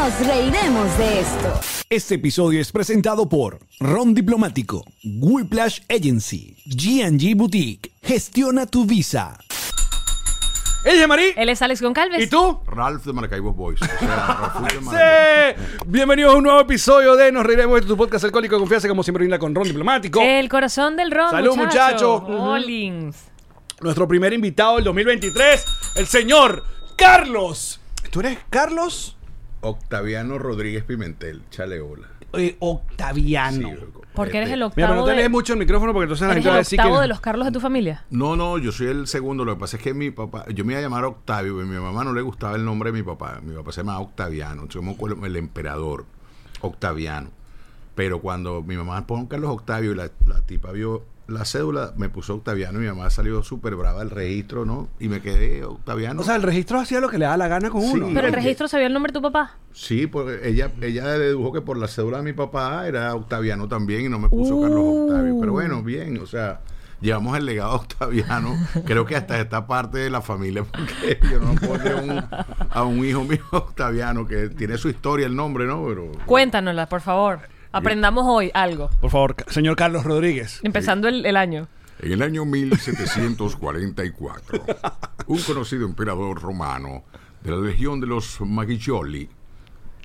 Nos reiremos de esto. Este episodio es presentado por Ron Diplomático, Whiplash Agency, G&G Boutique, Gestiona tu Visa. Ella es Marí. Él es Alex Goncalves. ¿Y tú? Ralph de Maracaibo Boys. O sea, Raful de Maracaibo. Sí. Bienvenidos a un nuevo episodio de Nos Reiremos de tu podcast alcohólico de confianza, como siempre brinda con Ron Diplomático. El corazón del ron. Salud, muchacho. Hollins. Nuestro primer invitado del 2023, el señor Carlos. ¿Tú eres Carlos? Octaviano Rodríguez Pimentel, Chaleola. Eh, Octaviano. Sí. Porque eres Este, el Mira, octavo. pero no te de- lees mucho el micrófono porque entonces la gente va a el decir octavo que... de los Carlos de tu familia. No, no, yo soy el segundo. Lo que pasa es que mi papá, yo me iba a llamar Octavio, pero a mi mamá no le gustaba el nombre de mi papá. Mi papá se llama Octaviano, entonces yo me acuerdo el emperador, Octaviano. Pero cuando mi mamá pone Carlos Octavio y la, la tipa vio la cédula, me puso Octaviano y mi mamá salió súper brava del registro, ¿no? Y me quedé Octaviano. O sea, el registro hacía lo que le da la gana con Sí. uno. Pero el registro sabía el nombre de tu papá. Sí, porque ella, ella dedujo que por la cédula de mi papá era Octaviano también y no me puso Carlos Octavio. Pero bueno, bien, o sea, llevamos el legado octaviano. Creo que hasta esta parte de la familia, porque yo no puedo tener un- a un hijo mío octaviano que tiene su historia, el nombre, ¿no? Pero Cuéntanosla, por favor. Aprendamos hoy algo. Por favor, señor Carlos Rodríguez. Empezando el, el año. en el año 1744, un conocido emperador romano de la legión de los Maggioli.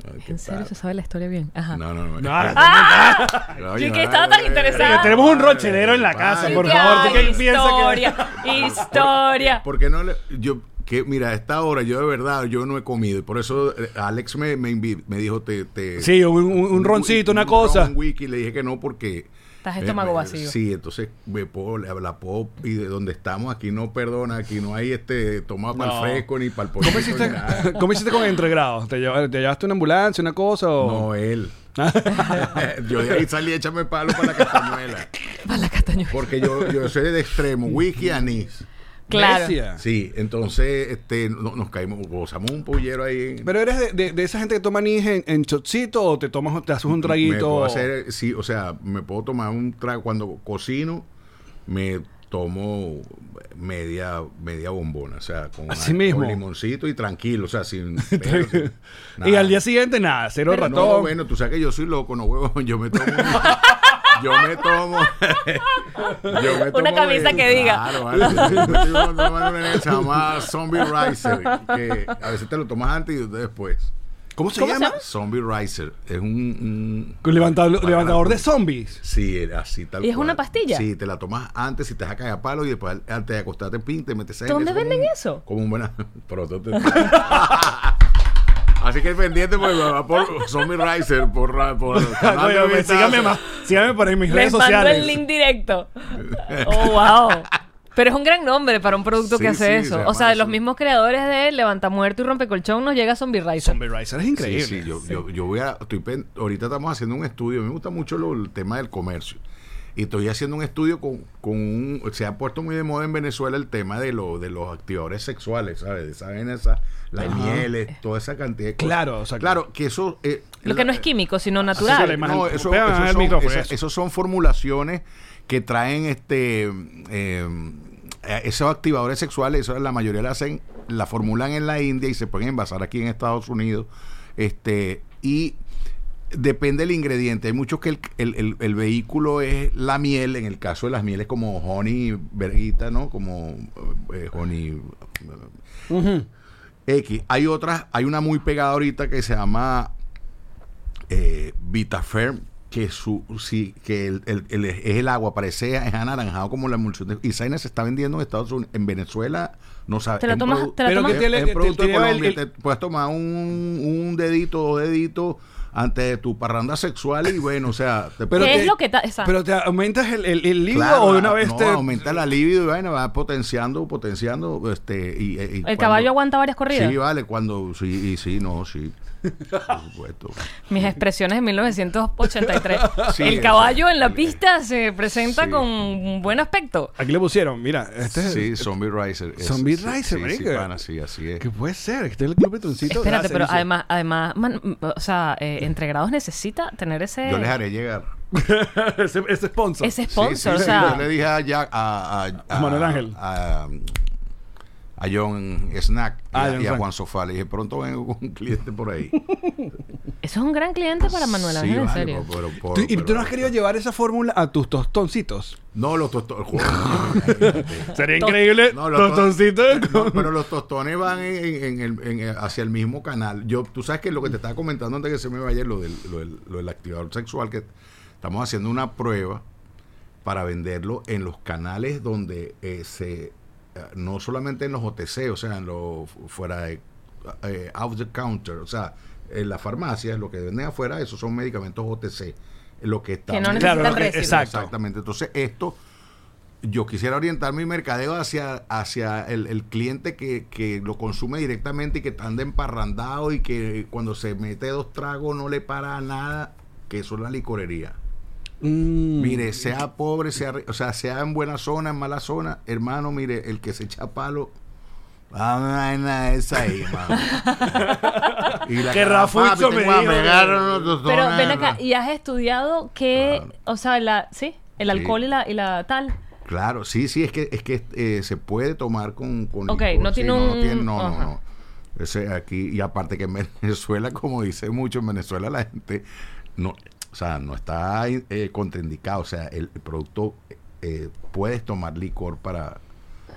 Ay, ¿qué En serio tal? se sabe la historia bien. Ajá. No, no, no. Que no, estaba tan no, Tenemos un rochelero en la casa, por favor. ¿Tú qué piensas que- historia, historia. Porque no le, yo que mira a esta hora yo de verdad yo no he comido y por eso eh, Alex me, me, invi- me dijo te, te Sí, un, un- un roncito, una un cosa. ron wiki le dije que no porque Estás estómago eh, me- vacío. Sí, entonces me puedo la, la puedo y de donde estamos aquí no perdona, aquí no hay este tomado para No. el fresco ni para el ¿Cómo hiciste, ¿Cómo hiciste con el entregrado? ¿Te, lleva- te llevaste una ambulancia, una cosa o...? No, él. yo de ahí salí échame palo para la castañuela. Para la castañuela. Porque yo, yo soy de extremo, wiki anís. Claro. Sí, entonces este, no- nos caímos, gozamos un pollero ahí. ¿Pero eres de, de- de esa gente que toma anís en, en shotcito o te tomas, te haces un Me traguito? puedo hacer, sí, o sea, me puedo tomar un trago cuando cocino, me tomo media media bombona, o sea, con, Así mismo. limoncito y tranquilo, o sea, sin, y al día siguiente nada, cero No, ratón. bueno, tú sabes que yo soy loco, no huevo, yo me tomo yo me tomo yo me Una tomo camisa de- que diga. Claro, vale, se llama Zombie Riser, que a veces te lo tomas antes y después. ¿Cómo se ¿Cómo se llama? Zombie Riser es un, un- levantador, de zombies. Sí, así tal ¿Y es cual. una pastilla? Sí, te la tomas antes y te caer a palo y después antes de acostarte pin, te metes en ¿Dónde venden eso? Como un buena... Pronto te- Así que pendiente porque va por Zombie Riser, por, ra- por Oye, síganme, más, síganme por ahí en mis Les redes mando sociales. el link directo. Oh, wow. Pero es un gran nombre para un producto que hace sí, eso. se O sea, de los mismos creadores de Levanta Muerto y Rompecolchón nos llega Zombie Riser. Zombie Riser es increíble. sí, yo, yo, yo voy a, estoy pen- ahorita estamos haciendo un estudio, me gusta mucho lo- el tema del comercio. Y estoy haciendo un estudio con, con un, se ha puesto muy de moda en Venezuela el tema de, lo, de los activadores sexuales, ¿sabes? ¿Saben esa? Las mieles, toda esa cantidad de cosas. Claro, o sea, claro, que eso... eh, Lo que no es la- químico, sino natural. no, eso, eso al son, micrófono, esa- eso. esos son formulaciones que traen este eh, esos activadores sexuales, eso la mayoría la hacen, la formulan en la India y se pueden envasar aquí en Estados Unidos. Este, y depende del ingrediente. Hay muchos que el, el- el- el vehículo es la miel, en el caso de las mieles como honey, verguita, ¿no? Como eh, honey. X. Hay otras, hay una muy pegada ahorita que se llama eh, Vitaferm, que su sí, que el, el- el- es el agua, parece es anaranjado como la emulsión de Isaina se está vendiendo en Estados Unidos, en Venezuela, no sabe. Te la tomas- te la Pero tomas- que tiene- te- el- te puedes tomar un, un dedito, dos deditos antes de tu parranda sexual y bueno, o sea, te Pero ¿Qué te- es lo que. Pero te aumentas el, el, el Claro, o de una vez no, te. aumenta la libido y vaina, va potenciando, potenciando, este, y, y ¿El cuando- caballo aguanta varias corridas? Sí, vale, cuando, sí, y sí, no, sí, supuesto. Mis expresiones de 1983. Sí, el caballo en la pista se presenta Sí. con un buen aspecto. Aquí le pusieron, mira, este es. Sí, Zombie Riser. es- Zombie sí, Riser, sí, marica. Sí, así es. ¿Qué puede ser? Este es el club. Espérate, pero dice. además, además, man- o sea, eh, entre grados necesita tener ese, Yo les haré llegar. ese, ese sponsor. ese sponsor. sí, o sea, yo le dije a Jack, a, a, A Manuel Ángel. a- a John Snack y, Ah, a, John y a Snack. Juan Sofá. Le dije, pronto vengo con un cliente por ahí. Eso es un gran cliente para Manuel Sí, Ángel, en vale, serio. pero- pero- Tú- ¿Y pero- tú no has querido llevar esa fórmula a tus tostoncitos? No, los tostones. Sería increíble. No, los to- tostoncitos. No, pero los tostones van en- en- en el- en- hacia el mismo canal. Yo, tú sabes que lo que te estaba comentando antes de que se me vaya lo del, lo del, lo del activador sexual, que estamos haciendo una prueba para venderlo en los canales donde eh, se, no solamente en los OTC, o sea, en los fuera de, eh, out the counter, o sea, en las farmacias, lo que venden afuera, esos son medicamentos OTC. Lo que está Que no Claro, necesitan lo que- recibo. exacto. Exactamente. Entonces, esto, yo quisiera orientar mi mercadeo hacia, hacia el, el cliente que, que lo consume directamente y que anda emparrandado y que cuando se mete dos tragos no le para nada, que eso es la licorería. Mm. Mire, sea pobre, sea, o sea, sea en buena zona, en mala zona, hermano, mire, el que se echa palo, ah, esa ahí. Y la Que "Papi, me tengo hambre, dijo". agarra unos Pero tostones". ven acá, ¿y has estudiado qué, Claro. o sea, la, sí, el Sí. alcohol y la, y la tal? Claro, sí, sí, es que es que eh, se puede tomar con, con Ok, licor, no sí, tiene no, un- tiene- no, no, no. Ese aquí, y aparte que en Venezuela, como dice mucho, en Venezuela la gente no, o sea, no está eh, contraindicado, o sea, el, producto eh, puedes tomar licor para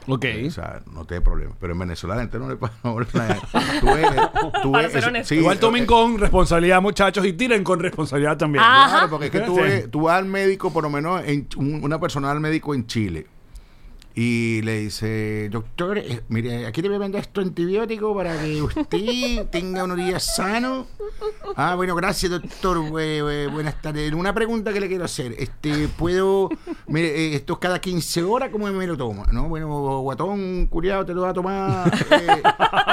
Ok. o sea, no tiene problema. Pero en Venezuela la gente no le pasa. Tú ves, tú honesto. sí, Igual tomen eh, con responsabilidad, muchachos, y tiren con responsabilidad también. Claro, porque es que tú, Sí. ves- tú vas al médico, por lo menos en, un- una persona al médico en Chile, y le dice, doctor, eh, mire, aquí le voy a vender esto antibiótico para que usted tenga unos días sanos. Ah, bueno, gracias, doctor. Bu- bu- buenas tardes. Una pregunta que le quiero hacer. Este, ¿puedo, mire, eh, esto es cada 15 horas, ¿cómo me lo toma? No, bueno, guatón, curiado, te lo va a tomar. eh,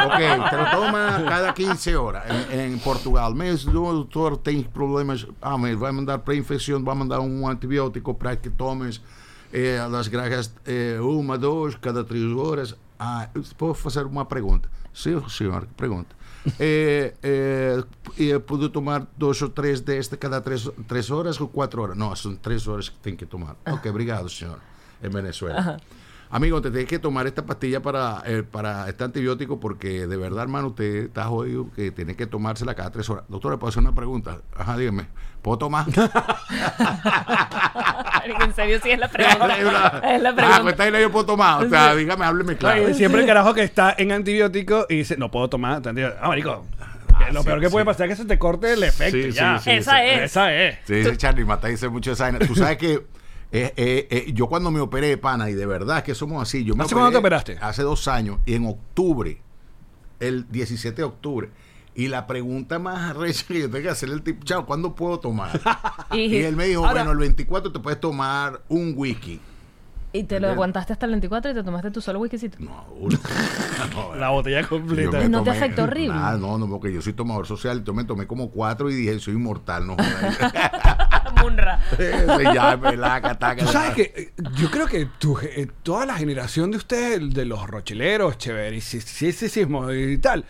ok, te lo toma cada 15 horas. En, en Portugal, me dice, "No, doctor, tienes problemas. Ah, me va a mandar preinfección, va a mandar un antibiótico para que tomes eh, las grajas eh, uma, dos, cada três horas. Ah, posso fazer uma pergunta? Sim, senhor, pergunta. Eh, puedo tomar dos ou três deste cada três, três horas ou quatro horas? Não, são três horas que tem que tomar. Ok, obrigado, senhor. En Venezuela. Amigo, te tienes que tomar esta pastilla para, eh, para este antibiótico porque de verdad, hermano, usted está jodido que tiene que tomársela cada tres horas. Doctor, ¿le puedo hacer una pregunta? Ajá, dígame. ¿Puedo tomar? en serio, sí es la pregunta. es la Ah, pues pregunta. está ahí, yo puedo tomar. O sea, dígame, hábleme claro. Ay, Siempre el carajo que está en antibiótico y dice, no puedo tomar. Ah, marico. que lo sí, peor que puede pasar es que se te corte el efecto. Sí, ya. sí, sí, Esa sí. es. Esa es. Sí, dice Charlie Mata dice mucho esa. Tú sabes que eh, eh, eh, yo cuando me operé de pana, y de verdad que somos así. Yo me ¿Hace cuándo te operaste? Hace dos años, y en octubre, el 17 de octubre. Y la pregunta más arrecha que yo tengo que hacerle al tipo, chao, ¿cuándo puedo tomar? Y, y él me dijo, Ahora- bueno, el 24 te puedes tomar un whisky. y te lo aguantaste hasta el 24 y te tomaste tu solo whiskycito. No, La botella completa. ¿No te afectó horrible? Ah, no, no, porque yo soy tomador social. Yo me tomé como cuatro y dije, soy inmortal, no jodas. Munra. ya, cataca. Tú sabes que eh, yo creo que tu, eh, toda la generación de ustedes, de los rocheleros, chéverismo y tal, eh,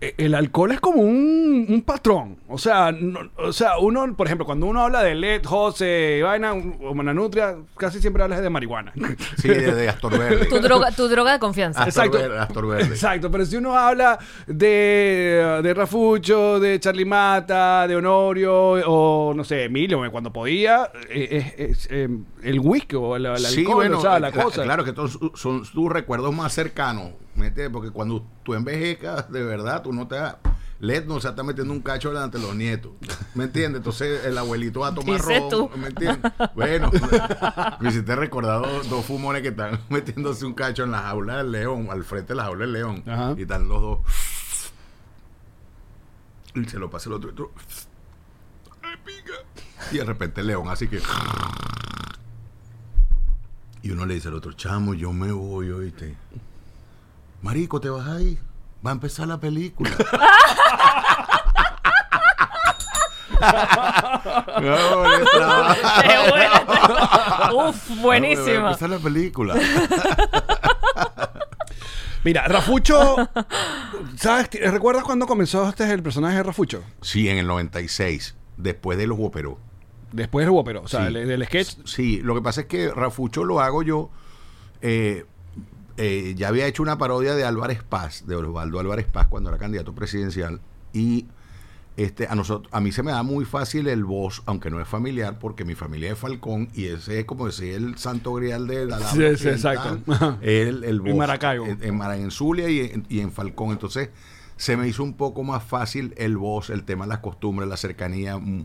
el alcohol es como un, un patrón. O sea, no- o sea, uno, por ejemplo, cuando uno habla de LED, José, vaina o Mananutria, casi siempre hablas de marihuana. Sí, de, de Astor Verde. Tu droga, tu droga de confianza. Astor Exacto. Verde, Astor Verde. Exacto, pero si uno habla de, de Rafucho, de Charlie Mata, de Honorio, o no sé, Emilio, cuando podía, eh, es, es, eh, el whisky o el, el Sí, alcohol, bueno, o sea, la cla- cosa. claro que todos son, son tus recuerdos más cercanos, ¿me entiendes? Porque cuando tú envejecas, de verdad, tú no te das... LED no se está metiendo un cacho delante de los nietos, ¿me entiendes? Entonces el abuelito va a tomar tú. ¿me entiendes? Bueno, me hiciste recordar dos, dos fumones que están metiéndose un cacho en la jaula del león, al frente de la jaula del león, Ajá. y están los dos... Y se lo pasa el otro, y otro... Y de repente el león, así que... Y uno le dice al otro, chamo, yo me voy, oíste. Marico, ¿te vas ahí? Va a empezar la película. No, buena. Uf, Va a buenísima. empezar la película. Mira, Rafucho, ¿sabes? ¿Te- ¿Recuerdas cuando comenzó este el personaje de Rafucho? Sí, en el 96, después de los Whoperó. Después del Whopper, o sea, Sí. el- del sketch. Sí, lo que pasa es que Rafucho lo hago yo. eh, eh, ya había hecho una parodia de Álvarez Paz, de Osvaldo Álvarez Paz, cuando era candidato presidencial. Y este, a, nosotros, a mí se me da muy fácil el voz, aunque no es familiar, porque mi familia es Falcón y ese es como decir el santo grial de la Sí, sí, exacto. El, el En Maracaibo. En, en, Mara- en Zulia y en, y en Falcón. Entonces, se me hizo un poco más fácil el voz, el tema de las costumbres, la cercanía, m-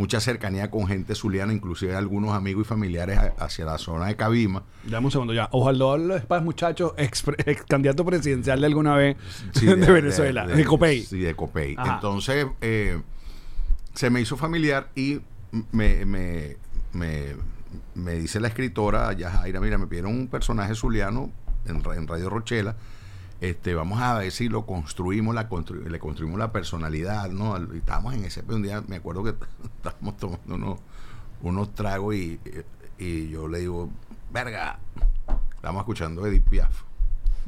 mucha cercanía con gente zuliana, inclusive algunos amigos y familiares a- hacia la zona de Cabima. Dame un segundo ya. Osvaldo Álvarez Paz, muchacho, ex, ex candidato presidencial de alguna vez Sí, de, Venezuela, de, Copey. Sí, de Copey. Ajá. Entonces, eh, se me hizo familiar y me, me, me, me dice la escritora, Yajaira, mira, me pidieron un personaje zuliano en Radio Rochela. Este, vamos a ver si lo construimos, la constru- le construimos la personalidad, ¿no? Estábamos en ese, un día me acuerdo que estábamos tomando unos, unos tragos y, y yo le digo, verga, estamos escuchando Edith Piaf.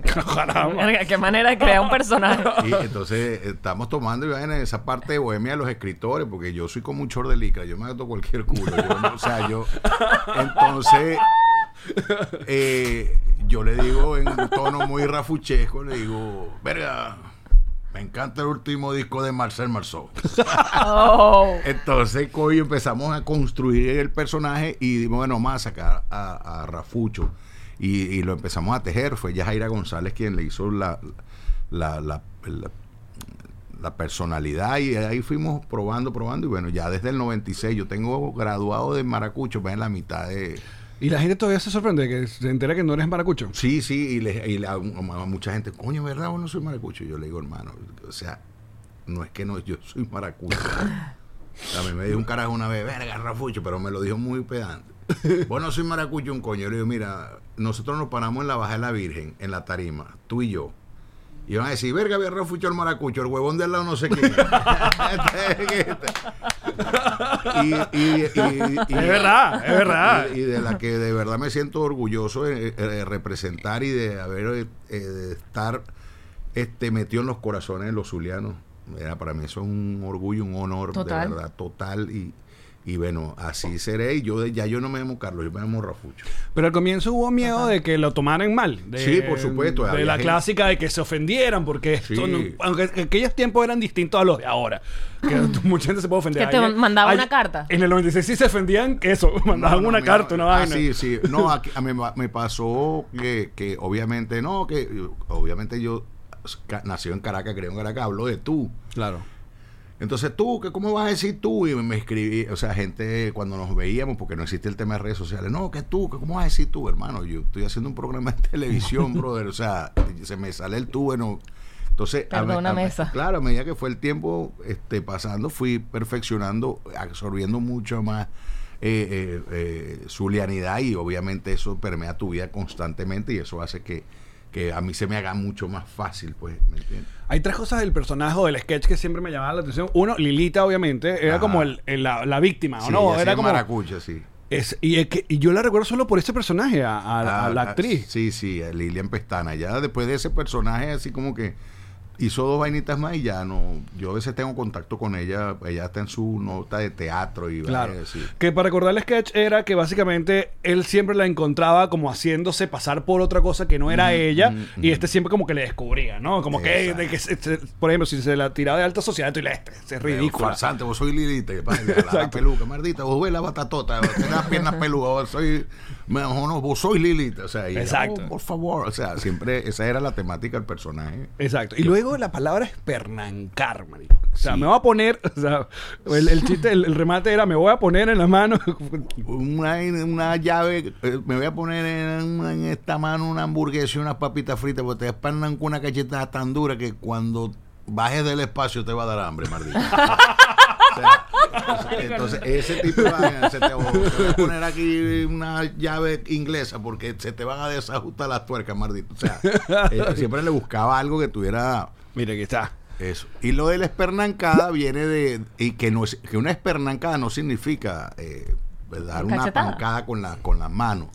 Qué manera de crear un personaje. Y entonces estamos tomando y en esa parte de bohemia de los escritores, porque yo soy como un chor de licra, yo me gasto cualquier culo. yo no- o sea, yo. Entonces, eh, yo le digo en un tono muy rafuchesco, le digo, verga, me encanta el último disco de Marcel Marceau. Oh. Entonces, coño, empezamos a construir el personaje y dijimos, bueno, vamos a sacar a, a Rafucho. Y, y lo empezamos a tejer. Fue Yajaira González quien le hizo la, la, la, la- la personalidad y ahí fuimos probando, probando. Y bueno, ya desde el 96 yo tengo graduado de Maracucho, pues en la mitad de... Y la gente todavía se sorprende que se entera que no eres maracucho. Sí, sí, y, le, y le- a, a mucha gente, coño, ¿verdad? Vos no soy maracucho. Yo le digo, hermano, o sea, no es que no, yo soy maracucho. A mí me dijo un carajo una vez, verga, Rafucho, pero me lo dijo muy pedante. Vos no soy maracucho, un coño. Yo le digo, mira, nosotros nos paramos en la Baja de la Virgen, en la tarima, tú y yo. Y van a decir, verga, había Rafucho el maracucho, el huevón del lado no sé quién. y, y- y- y- Es verdad, es verdad. y, y de la que de verdad me siento orgulloso de, de representar y de haber eh, eh, de estar este metido en los corazones de los zulianos. Era, para mí eso es un orgullo, un honor, Total. de verdad, total. Y, y bueno, así seré. Y yo de- ya yo no me llamo Carlos, yo me llamo Rafucho. Pero al comienzo hubo miedo de que lo tomaran mal. De, Sí, por supuesto, De la gente- clásica de que se ofendieran, porque esto Sí. no- aunque aquellos tiempos eran distintos a los de ahora. Que mucha gente se puede ofender. Que te Ayer- ayer- una carta. En el 96 sí se ofendían que eso, mandaban No, no, una mira, carta, una ah, vaina. sí, sí. No, aquí, a mí me, me pasó que, que obviamente, no, que obviamente yo nací en Caracas, creo en Caracas, hablo de tú. Claro. Entonces tú, que ¿cómo vas a decir tú? Y me escribí, o sea, gente cuando nos veíamos, porque no existe el tema de redes sociales, no, que tú, que ¿cómo vas a decir tú, hermano? Yo estoy haciendo un programa de televisión, brother, o sea, se me sale el tú, bueno. Entonces, a a- claro, a medida que fue el tiempo este, pasando, fui perfeccionando, absorbiendo mucho más eh, eh, eh, zulianidad y obviamente eso permea tu vida constantemente y eso hace que, que a mí se me haga mucho más fácil, pues, ¿me entiendes? Hay tres cosas del personaje o del sketch que siempre me llamaban la atención. Uno, Lilita, obviamente, era como el, el- la, la víctima, ¿o Sí, no? Era como. maracucha, sí. Es, y, es que- y yo la recuerdo solo por ese personaje, a, a- a la Ah, actriz. Sí, sí, a Lilian Pestana. Ya después de ese personaje, así como que hizo dos vainitas más y ya no. Yo a veces tengo contacto con ella. Ella está en su nota de teatro y Claro. Que para recordar el sketch era que básicamente él siempre la encontraba como haciéndose pasar por otra cosa que no era Mm, ella mm, y mm. este siempre como que le descubría, ¿no? Como que, de que por ejemplo, si se la tiraba de alta sociedad, tú le este, es ridículo. Farsante, vos soy Lilita. La, peluca, maldita. Vos ves la batatota. Vos tenés las piernas peludas. Vos soy. Mejor no, vos soy Lilita. O sea, y Exacto. "Oh, por favor. O sea, siempre esa era la temática del personaje. Exacto. Y luego la palabra es pernancar, marico. O sea, Sí. me voy a poner, o sea, el, el chiste, el, el remate era, me voy a poner en la mano. una, una llave, eh, me voy a poner en, en esta mano una hamburguesa y unas papitas fritas, porque te espernan con una cachetada tan dura que cuando bajes del espacio te va a dar hambre, maldito. Sea, entonces, ese tipo de vaina, se te, te voy a poner aquí una llave inglesa porque se te van a desajustar las tuercas, maldito. O sea, eh, siempre le buscaba algo que tuviera Mira, aquí está. eso. Y lo de la espernancada viene de. Y que, no es, que una espernancada no significa eh, dar una Cachetada. pancada con la, con las manos.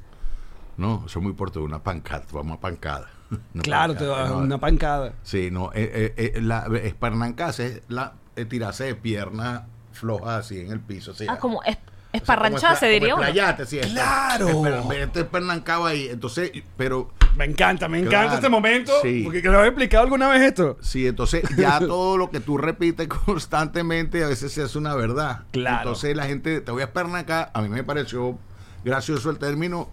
No, eso es muy portugués, una pancada. Vamos a pancada. Una Claro, te pancada, da no. una pancada. Sí, no. eh, eh, eh, la espernancada es la tirarse de pierna floja así en el piso. así, Ah, como es- Esparranchada se diría uno. Playate, sí. este- ¡Claro! Este pernancado ahí. Entonces, pero Me encanta, me encanta este momento. Sí. Porque que lo he explicado alguna vez esto. Sí, entonces ya todo lo que tú repites constantemente a veces se hace una verdad. Claro. Entonces la gente, te voy a espernacar, a mí me pareció gracioso el término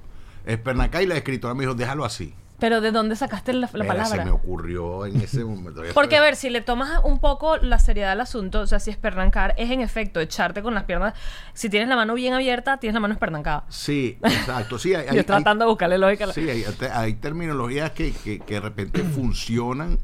espernacar y la escritora me dijo, déjalo así. Pero ¿de dónde sacaste la, la Mira, Se palabra? me ocurrió en ese momento. Porque, a ver, si le tomas un poco la seriedad del asunto, o sea, si esperrancar es en efecto echarte con las piernas. Si tienes la mano bien abierta, tienes la mano espernancada. Sí, exacto. Sí, hay, Yo hay- tratando de buscarle lógica. a la- Sí, hay, hay terminologías que, que- que de repente funcionan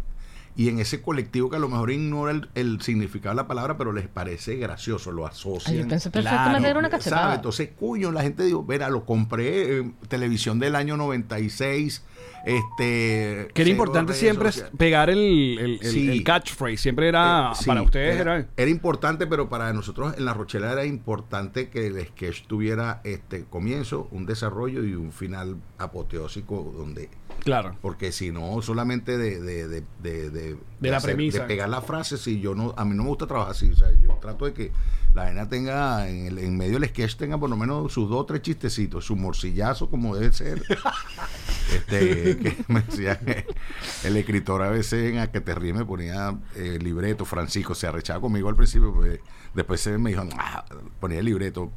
y en ese colectivo que a lo mejor ignora el, el significado de la palabra, pero les parece gracioso, lo Ay, asocian. yo pensé perfectamente Claro, una ¿Sabe? cachetada. Entonces, cuño, la gente dijo, verá, lo compré en televisión del año 96. Este, Que era importante siempre sociales. pegar el, el, el- Sí. el catchphrase. Siempre era, Eh, sí, para ustedes era, era... era importante, pero para nosotros en la Rochela era importante que el sketch tuviera este comienzo, un desarrollo y un final apoteósico donde Claro. porque si no solamente de de, de, de, de- de la premisa. de pegar la frase si yo no a mí no me gusta trabajar así o sea yo trato de que la vaina tenga en, el, en medio del sketch tenga por lo menos sus dos o tres chistecitos su morcillazo como debe ser este que me decía que el escritor a veces en a que te ríes me ponía eh, libreto Francisco se arrechaba conmigo al principio pues, después se me dijo "Ah", ponía el libreto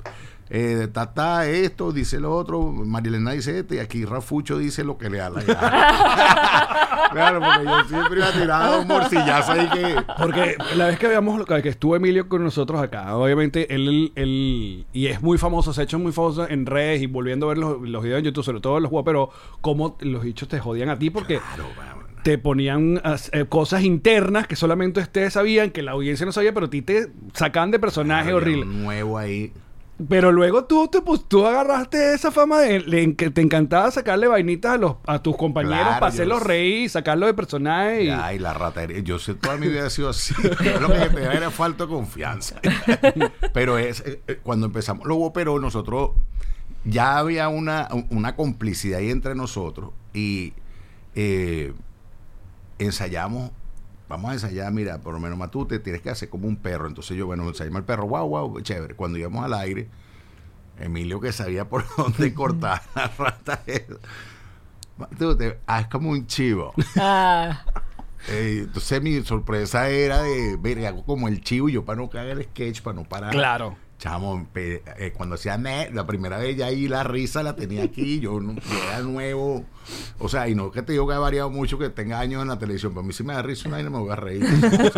eh, Tata esto, dice lo otro, Marilena dice este, y aquí Rafucho dice lo que le da la gana. claro, porque yo siempre iba a tirar un morcillazo ahí que. Porque la vez que habíamos, que estuvo Emilio con nosotros acá, obviamente él, él y es muy famoso, se ha hecho muy famoso en redes y volviendo a ver los, los videos en YouTube, sobre todo los juegos, pero cómo los bichos te jodían a ti porque Claro, bueno. te ponían eh, cosas internas que solamente ustedes sabían, que la audiencia no sabía, pero a ti te sacan de personaje Había horrible. un Nuevo ahí. Pero luego tú, te, pus- tú agarraste esa fama de, que te encantaba sacarle vainitas a, los, a tus compañeros Claro, para hacerlos sé. reír, sacarlos de personaje. Y, Ay, la ratería. Yo sé, toda mi vida ha sido así. Yo lo que tenía era falta de confianza. Pero es eh, eh, cuando empezamos luego pero nosotros ya había una, una complicidad ahí entre nosotros y eh, ensayamos. Vamos a ensayar, mira, por lo menos Matute, tienes que hacer como un perro. Entonces yo, bueno, ensayamos el perro, guau, guau, chévere. Cuando íbamos al aire, Emilio que sabía por dónde cortar la rata. esa. Matute, haz como un chivo. Ah, Eh, entonces mi sorpresa era de ver, hago como el chivo y yo para no caer el sketch, para no parar. Claro. Chamo, eh, cuando hacía ne- la primera vez ya ahí la risa la tenía aquí, yo, era nuevo. O sea, y no que te digo que ha variado mucho, que tenga años en la televisión, pero a mí si me da risa una y me voy a reír. No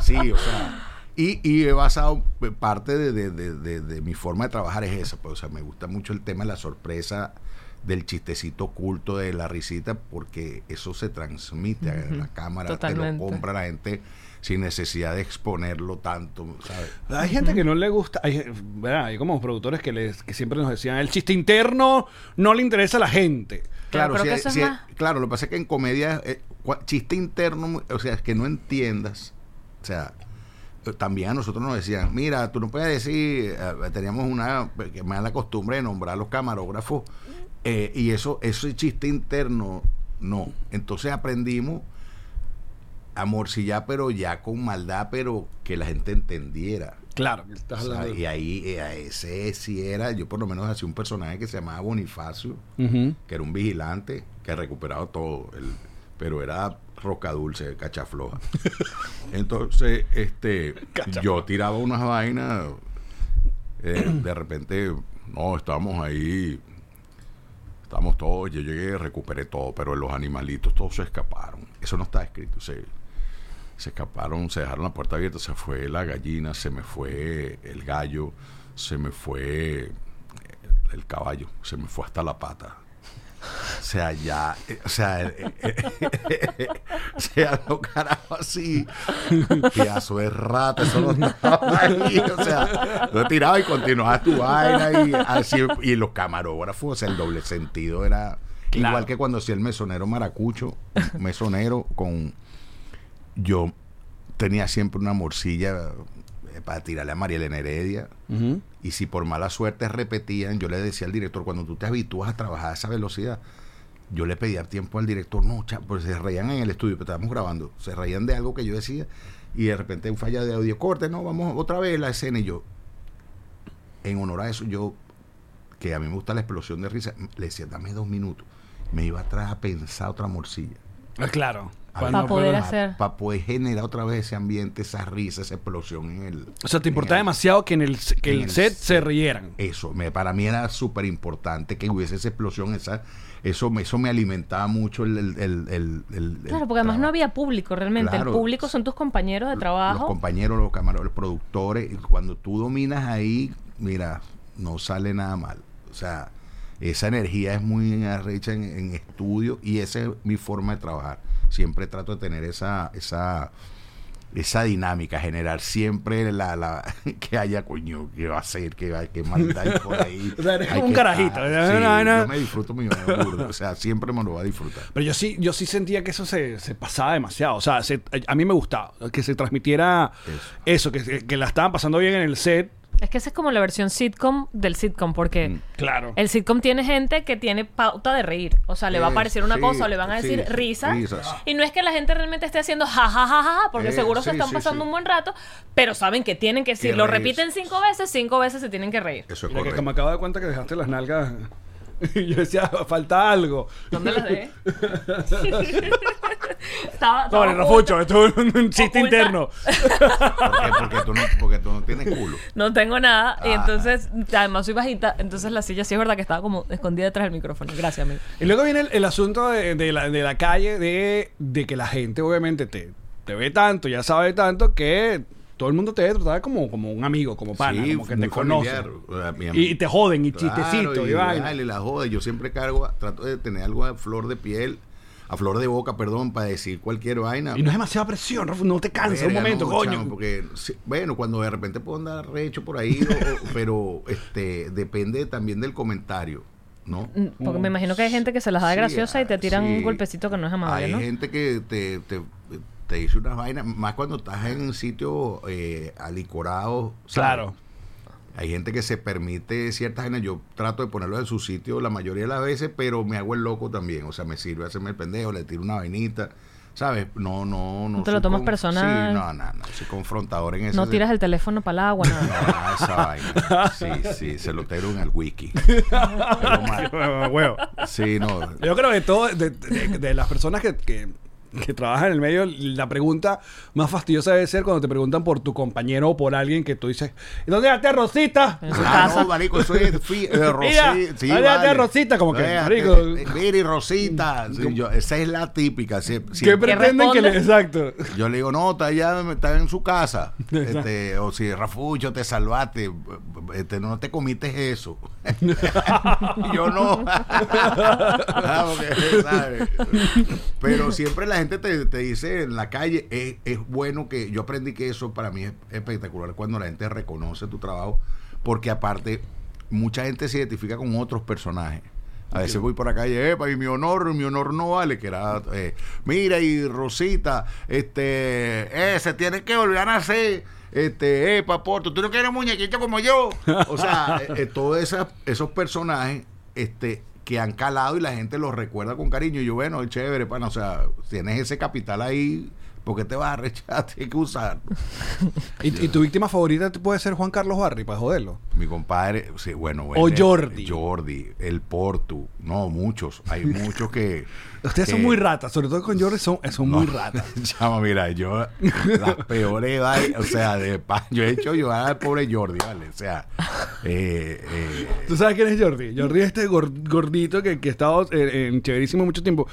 Sí, o sea. Y, y he basado, eh, parte de- de- de- de mi forma de trabajar es esa, pues, o sea, me gusta mucho el tema de la sorpresa, del chistecito oculto, de la risita, porque eso se transmite a la cámara, te Totalmente. lo compra la gente sin necesidad de exponerlo tanto, ¿sabes? Hay gente que no le gusta, hay, ¿verdad? hay como productores que, les, que siempre nos decían, el chiste interno no le interesa a la gente. Claro, Claro, si hay- si hay- lo que pasa es que en comedia, eh, chiste interno, o sea, es que no entiendas. O sea, también a nosotros nos decían, mira, tú no puedes decir, eh, teníamos una que mala costumbre de nombrar a los camarógrafos, eh, y eso, eso es chiste interno, no. Entonces aprendimos a morcillar, pero ya con maldad, pero que la gente entendiera. Claro, O sea, y ahí, eh, a ese sí era, yo por lo menos hacía un personaje que se llamaba Bonifacio, que era un vigilante que recuperaba todo, el- pero era roca dulce, cachafloja. Entonces, este, yo tiraba unas vainas, eh, de repente, no, estábamos ahí, estábamos todos, yo llegué, recuperé todo, pero los animalitos todos se escaparon. Eso no está escrito, se, se escaparon, se dejaron la puerta abierta, se fue la gallina, se me fue el gallo, se me fue el caballo, se me fue hasta la pata. O sea, ya, eh, o sea, eh, eh, o sea, lo carajo así, pedazo de rata, eso no estaba ahí, o sea, lo tiraba y continuaba tu vaina y así, y los camarógrafos, o sea, el doble sentido era Claro. igual que cuando hacía el mesonero maracucho, mesonero con, yo tenía siempre una morcilla para tirarle a María Elena Heredia. Y si por mala suerte repetían, yo le decía al director, cuando tú te habitúas a trabajar a esa velocidad, yo le pedía tiempo al director, no, cha, pues se reían en el estudio, pero estábamos grabando, se reían de algo que yo decía, y de repente un falla de audio corte, no, vamos otra vez la escena, y yo, en honor a eso, yo, que a mí me gusta la explosión de risa, le decía, dame dos minutos. Me iba atrás a pensar otra morcilla. Ah, Claro. A Cuando- Pa' poder hacer. Para poder generar otra vez ese ambiente, esa risa, esa explosión en el. O sea, te importaba el- demasiado que en el, que en el el set set. se rieran. Eso, me, para mí era súper importante que hubiese esa explosión, esa, eso, me, eso me alimentaba mucho el... el, el, el- el- Claro, el porque además no había público realmente. Claro. El público son tus compañeros de Los trabajo. compañeros, los camareros, los productores, y cuando tú dominas ahí, mira, no sale nada mal. O sea, esa energía es muy arrecha en, en estudio y esa es mi forma de trabajar. Siempre trato de tener esa, esa, esa dinámica, generar siempre la, la que haya coño, que va a ser, que va, que maldad hay por ahí. O sea, eres un que carajito. No, no. Yo me disfruto mi burda, o sea, siempre me lo voy a disfrutar. Pero yo sí, yo sí sentía que eso se, se pasaba demasiado. O sea, se- a mí me gustaba que se transmitiera eso, que, que la estaban pasando bien en el set. Es que esa es como la versión sitcom del sitcom, porque Mm. Claro. el sitcom tiene gente que tiene pauta de reír. O sea, le va a Sí, parecer una sí, cosa o le van a decir sí, risas. risas. Y no es que la gente realmente esté haciendo ja, ja, ja, ja, porque Eh, seguro se están sí, pasando sí. un buen rato, pero saben que tienen que, si Que lo repiten cinco veces, cinco veces se tienen que reír. Eso es Mira que correcto. me acabo de dar cuenta que dejaste las nalgas. Y yo decía, falta algo. ¿Dónde las dejé? estaba, estaba no, oculta. Fucho, esto es un chiste Oculta. interno. ¿Por qué? Porque tú no, porque tú no tienes culo. No tengo nada. Y Ah. entonces, además soy bajita. Entonces la silla sí es verdad que estaba como escondida detrás del micrófono. Gracias, amigo. Y luego viene el, el asunto de, de la, de la calle, de, de que la gente obviamente te, te ve tanto, ya sabe tanto, que todo el mundo te tratar como, como un amigo, como pana, Sí, como que te conoce. familiar. Am- Y, y te joden, y Claro, chistecitos, y, y, la joda. Yo siempre cargo, trato de tener algo a flor de piel, a flor de boca, perdón, para decir cualquier vaina. Y no es demasiada presión, no te cansa un momento, no, coño. chamo, porque, sí, bueno, cuando de repente puedo andar recho por ahí, o- pero este depende también del comentario, ¿no? Mm, Porque me imagino que hay gente que se las da de Sí, graciosa y te tiran sí. un golpecito que no es amable, Hay ¿no? gente que te, te, te dice unas vainas, más cuando estás en sitios eh, alicorados. ¿sabes? Claro. Hay gente que se permite ciertas vainas. Yo trato de ponerlo en su sitio la mayoría de las veces, pero me hago el loco también. O sea, me sirve hacerme el pendejo, le tiro una vainita. ¿Sabes? No, no, no. No te lo tomas con- personal. Sí, no, no, no. Soy confrontador en eso. No tiras el teléfono para el agua, nada. Ah, esa vaina. Sí, sí, se lo tiro en el wiki. Pero mal. Huevo. Sí, no. Yo creo que todo, de, de- de las personas que, que, que trabajan en el medio, la pregunta más fastidiosa debe ser cuando te preguntan por tu compañero o por alguien que tú dices, ¿y dónde está Rosita? En su Ah, casa. no, marico, soy de, fi- de Mira, Rosita. Sí, a vale. Rosita, como que, Eh, marico. eh, eh, Mira, y Rosita. Sí, yo- esa es la típica. sí- ¿Qué siempre- pretenden que le... Exacto. yo le digo, no, está allá, está en su casa. Este, o si Rafucho, te salvaste, este, no te comiste eso. yo no. Ah, porque. Pero siempre la gente te, te dice en la calle, es, es bueno que yo aprendí que eso para mí es espectacular cuando la gente reconoce tu trabajo, porque aparte mucha gente se identifica con otros personajes. A veces voy por la calle, epa, y mi honor, mi honor no vale, que era, eh, mira, y Rosita, este, eh, se tiene que volver a hacer, este, epa, Porto, tú no quieres muñequito como yo. O sea, eh, eh, todos esos personajes, este, que han calado y la gente los recuerda con cariño. Y yo, bueno, es chévere, pana, o sea, tienes ese capital ahí, ¿por qué te vas a rechazar? Tienes que usar. ¿Y, y tu víctima favorita puede ser Juan Carlos Barry, para joderlo. Mi compadre, sí, bueno, O Jordi. Jordi, el Portu, no, muchos, hay muchos que... Ustedes son muy ratas, sobre todo con Jordi son, son muy ratas. Chama, mira, yo las peores o sea, de pa- yo he hecho llorar al pobre Jordi, ¿vale? O sea, eh, eh, ¿Tú sabes quién es Jordi? Jordi es este gor- gordito que, que ha estado en, en Chéverísimo mucho tiempo.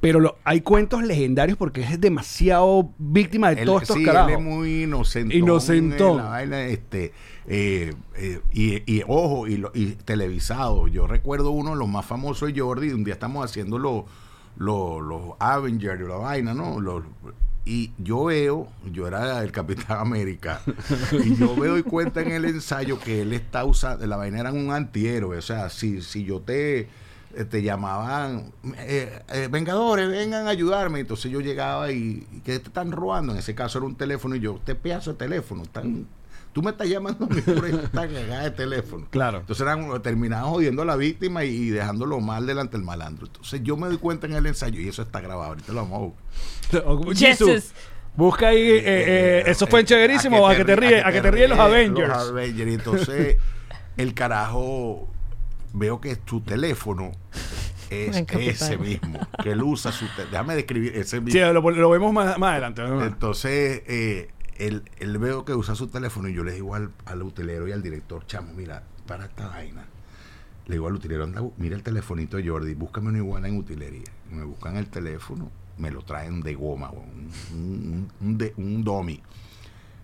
Pero lo- hay cuentos legendarios porque es demasiado víctima de él, todos estos sí, carajos. él es muy inocentón. Inocentón. en la vaina, este, eh, eh, y, y, ojo, y, lo- y televisado. Yo recuerdo uno de los más famosos de Jordi, un día estamos haciendo los los Avengers, la vaina, ¿no? Los- y yo veo, yo era el Capitán América, y yo me doy cuenta en el ensayo que él está usando, la vaina era un antihéroe, o sea, si, si yo te, eh, te llamaban, eh, eh, Vengadores, vengan a ayudarme, entonces yo llegaba y, y ¿qué te están robando? En ese caso era un teléfono y yo, te pedazo de teléfono, están, tú me estás llamando a mí por esta cagada de teléfono. Claro. Entonces eran, terminaban jodiendo a la víctima y, y dejándolo mal delante del malandro. Entonces yo me doy cuenta en el ensayo y eso está grabado, ahorita lo vamos a buscar. Busca ahí, eh, eh, eso fue en chéverísimo, a que te ríes, a que te ríes los Avengers. Los Avengers. Y Entonces, el carajo, veo que tu teléfono es ese mismo, que él usa su teléfono. Déjame describir ese mismo. Sí, lo, lo vemos más, más adelante. Entonces, eh, él, él veo que usa su teléfono y yo le digo al, al utilero y al director, chamo, mira, para esta vaina. Le digo al utilero, anda, mira el telefonito de Jordi, búscame una iguana en utilería. Me buscan el teléfono, me lo traen de goma, un, un, un, de- un domi.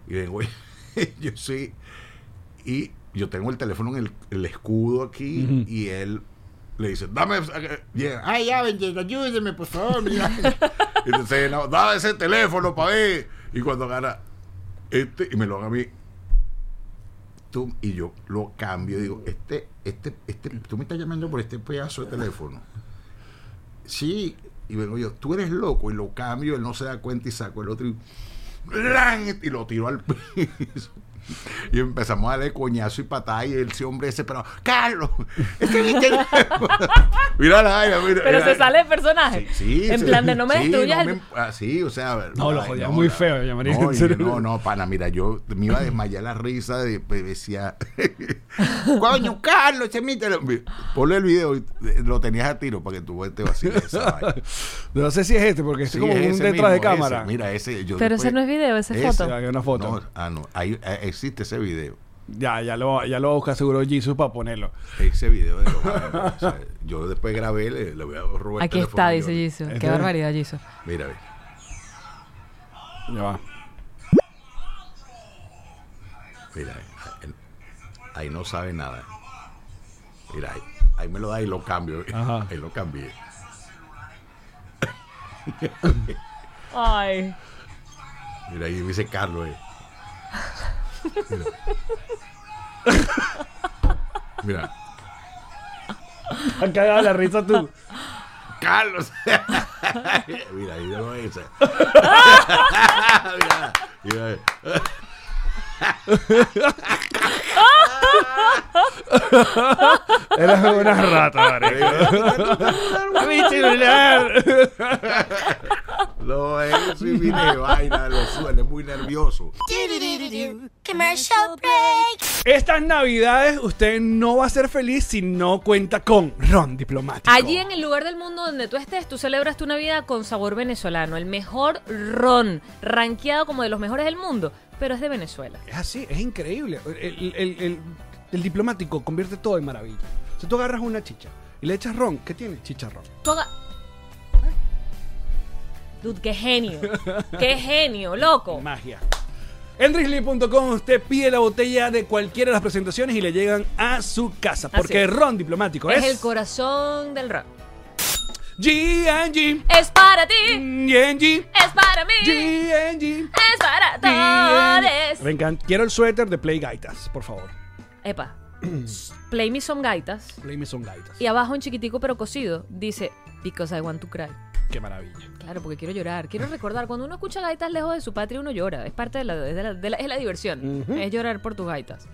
Y vengo, yo sí, y yo tengo el teléfono en el, el escudo aquí y él le dice, dame, ay, ya, ven, ayúdeme, por favor, mira. y entonces, no, dame ese teléfono para ver. Y cuando agarra este, y me lo haga a mí, tú, y yo lo cambio, digo, este, este, este, tú me estás llamando por este pedazo de teléfono. Sí, y vengo yo, tú eres loco, y lo cambio, él no se da cuenta y saco el otro y, y lo tiro al piso. Y empezamos a darle coñazo y patada y ese hombre ese, pero Carlos, este es mi teléfono". mira la vaina, mira. Pero mira. se sale de personaje. Sí, sí, en sí. plan de no me Sí, destruyas no el- me- ah, o sea. No, lo jodía muy la- feo, llamaría No, no, no, pana, mira, yo me iba a desmayar la risa de, pues, decía, coño, Carlos. Ponle el video, y eh, lo tenías a tiro para que tú te vaciles. No sé si es este, porque Sí, es como es un detrás de mismo, ese. cámara. Mira, ese. Yo Pero después- ese no es video, ese es foto. Hay una foto. No, ah, no, ahí, eh, existe ese video. Ya, ya lo, ya lo va a buscar seguro Jesus para ponerlo. Ese video de los o sea, Yo después grabé, le, le voy a robar Aquí está, dice Jordi. Jisoo. Este- Qué barbaridad, Jisoo. Mira, ve. Ya va. Mira, ahí, ahí no sabe nada. Mira, ahí, ahí me lo da y lo cambio. Ajá. Ahí lo cambié. Ay. Mira, ahí dice Carlos. eh. Mira. Han cagado la risa tú. Carlos. mira, ahí lo dice. mira, mira. Eres una rata, marico. Mi celular. No, es un video de vaina, lo suele, muy nervioso. Commercial break. Estas navidades usted no va a ser feliz si no cuenta con ron diplomático. Allí en el lugar del mundo donde tú estés, tú celebras tu Navidad con sabor venezolano. El mejor ron, rankeado como de los mejores del mundo, pero es de Venezuela. Es así, es increíble. El, el- el- el diplomático convierte todo en maravilla. Si tú agarras una chicha y le echas ron, ¿qué tiene? Chicharrón. Haga- Dude, qué genio. Qué genio, loco. Magia. En Drizzly.com usted pide la botella de cualquiera de las presentaciones y le llegan a su casa. Porque ron diplomático es, Es el corazón del rock. G&G. Es para ti, G&G. es para mí, G&G. es para todos. Me encanta. Quiero el suéter de Play Gaitas, por favor. Epa, play me some gaitas. Play me son gaitas. Y abajo en chiquitico pero cosido dice, because I want to cry. Qué maravilla. Claro, porque quiero llorar. Quiero recordar, cuando uno escucha gaitas lejos de su patria, uno llora. Es parte de la, de la, de la- es la diversión. Es llorar por tus gaitas.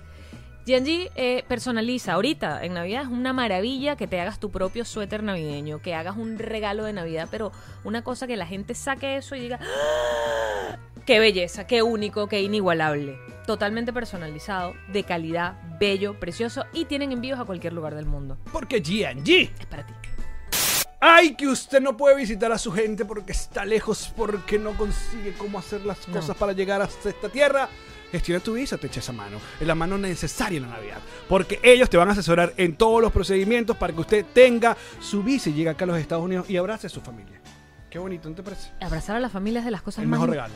G&G eh, personaliza. Ahorita, en Navidad, es una maravilla que te hagas tu propio suéter navideño, que hagas un regalo de Navidad, pero una cosa que la gente saque eso y diga, ¡Ah! ¡qué belleza, qué único, qué inigualable! Totalmente personalizado, de calidad, bello, precioso y tienen envíos a cualquier lugar del mundo. Porque G&G. Es para ti. Ay, que usted no puede visitar a su gente porque está lejos, porque no consigue cómo hacer las No. cosas para llegar hasta esta tierra. Gestiona tu visa, te echa esa mano. Es la mano necesaria en la Navidad. Porque ellos te van a asesorar en todos los procedimientos para que usted tenga su visa y llegue acá a los Estados Unidos y abrace a su familia. Qué bonito, ¿no te parece? Abrazar a las familias de las cosas El más... mejor regalo.